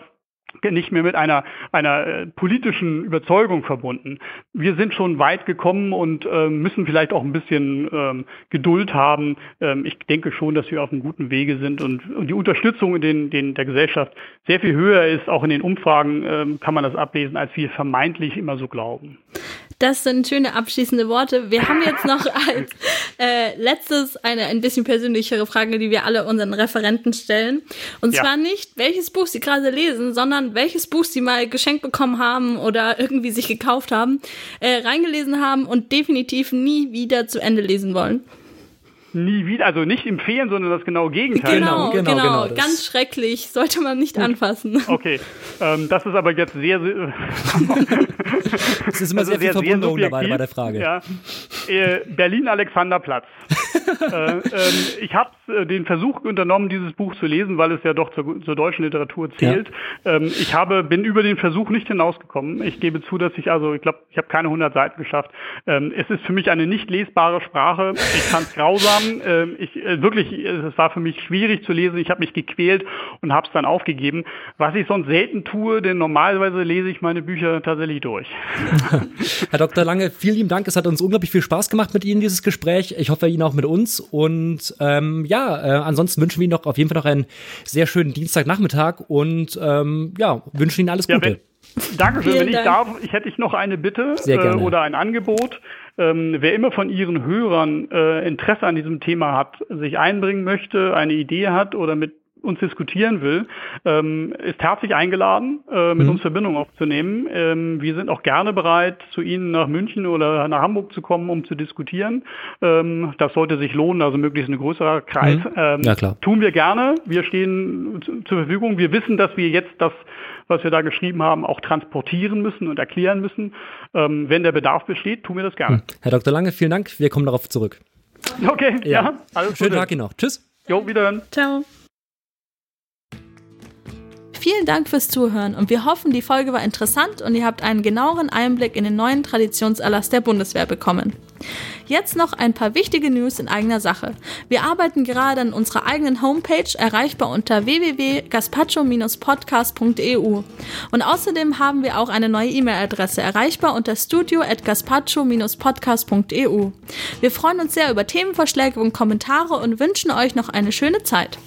nicht mehr mit einer, einer äh, politischen Überzeugung verbunden. Wir sind schon weit gekommen und äh, müssen vielleicht auch ein bisschen ähm, Geduld haben. Ähm, ich denke schon, dass wir auf einem guten Wege sind und, und die Unterstützung in den, den, der Gesellschaft sehr viel höher ist. Auch in den Umfragen ähm, kann man das ablesen, als wir vermeintlich immer so glauben. Das sind schöne abschließende Worte. Wir haben jetzt noch (laughs) als äh, letztes eine ein bisschen persönlichere Frage, die wir alle unseren Referenten stellen. Und ja. zwar nicht, welches Buch Sie gerade lesen, sondern welches Buch Sie mal geschenkt bekommen haben oder irgendwie sich gekauft haben, äh, reingelesen haben und definitiv nie wieder zu Ende lesen wollen nie wieder, also nicht empfehlen, sondern das genaue Gegenteil. Genau, genau, genau. genau ganz schrecklich, sollte man nicht anfassen. (laughs) Okay, ähm, das ist aber jetzt sehr, sehr (laughs) es ist immer also sehr viel Verwunderung dabei bei der Frage. Ja. Äh, Berlin Alexanderplatz. (laughs) äh, ähm, ich habe äh, den Versuch unternommen, dieses Buch zu lesen, weil es ja doch zur, zur deutschen Literatur zählt. Ja. Ähm, ich habe, bin über den Versuch nicht hinausgekommen. Ich gebe zu, dass ich also, ich glaube, ich habe keine 100 Seiten geschafft. Ähm, es ist für mich eine nicht lesbare Sprache. Ich fand es grausam. Ähm, ich äh, wirklich, es war für mich schwierig zu lesen. Ich habe mich gequält und habe es dann aufgegeben. Was ich sonst selten tue, denn normalerweise lese ich meine Bücher tatsächlich durch. (laughs) Herr Dr. Lange, vielen lieben Dank. Es hat uns unglaublich viel Spaß gemacht mit Ihnen dieses Gespräch. Ich hoffe Ihnen auch mit uns. Und ähm, ja, äh, ansonsten wünschen wir Ihnen noch auf jeden Fall noch einen sehr schönen Dienstagnachmittag und ähm, ja, wünschen Ihnen alles Gute. Ja, Dankeschön. Vielen wenn ich darf, ich hätte ich noch eine Bitte äh, oder ein Angebot. Ähm, wer immer von Ihren Hörern äh, Interesse an diesem Thema hat, sich einbringen möchte, eine Idee hat oder mit uns diskutieren will, ähm, ist herzlich eingeladen, äh, mit mhm. uns Verbindung aufzunehmen. Ähm, wir sind auch gerne bereit, zu Ihnen nach München oder nach Hamburg zu kommen, um zu diskutieren. Ähm, das sollte sich lohnen, also möglichst ein größerer Kreis. Mhm. Ähm, ja, klar. Tun wir gerne. Wir stehen zur Verfügung. Wir wissen, dass wir jetzt das, was wir da geschrieben haben, auch transportieren müssen und erklären müssen. Ähm, wenn der Bedarf besteht, tun wir das gerne. Mhm. Herr Dr. Lange, vielen Dank. Wir kommen darauf zurück. Okay, ja. ja alles Schönen Gute. Tag Ihnen noch. Tschüss. Jo, wiederhören. Ciao. Vielen Dank fürs Zuhören und wir hoffen, die Folge war interessant und ihr habt einen genaueren Einblick in den neuen Traditionserlass der Bundeswehr bekommen. Jetzt noch ein paar wichtige News in eigener Sache. Wir arbeiten gerade an unserer eigenen Homepage, erreichbar unter www.gaspacho-podcast.eu. Und außerdem haben wir auch eine neue E-Mail-Adresse, erreichbar unter studio.gaspacho-podcast.eu. Wir freuen uns sehr über Themenvorschläge und Kommentare und wünschen euch noch eine schöne Zeit.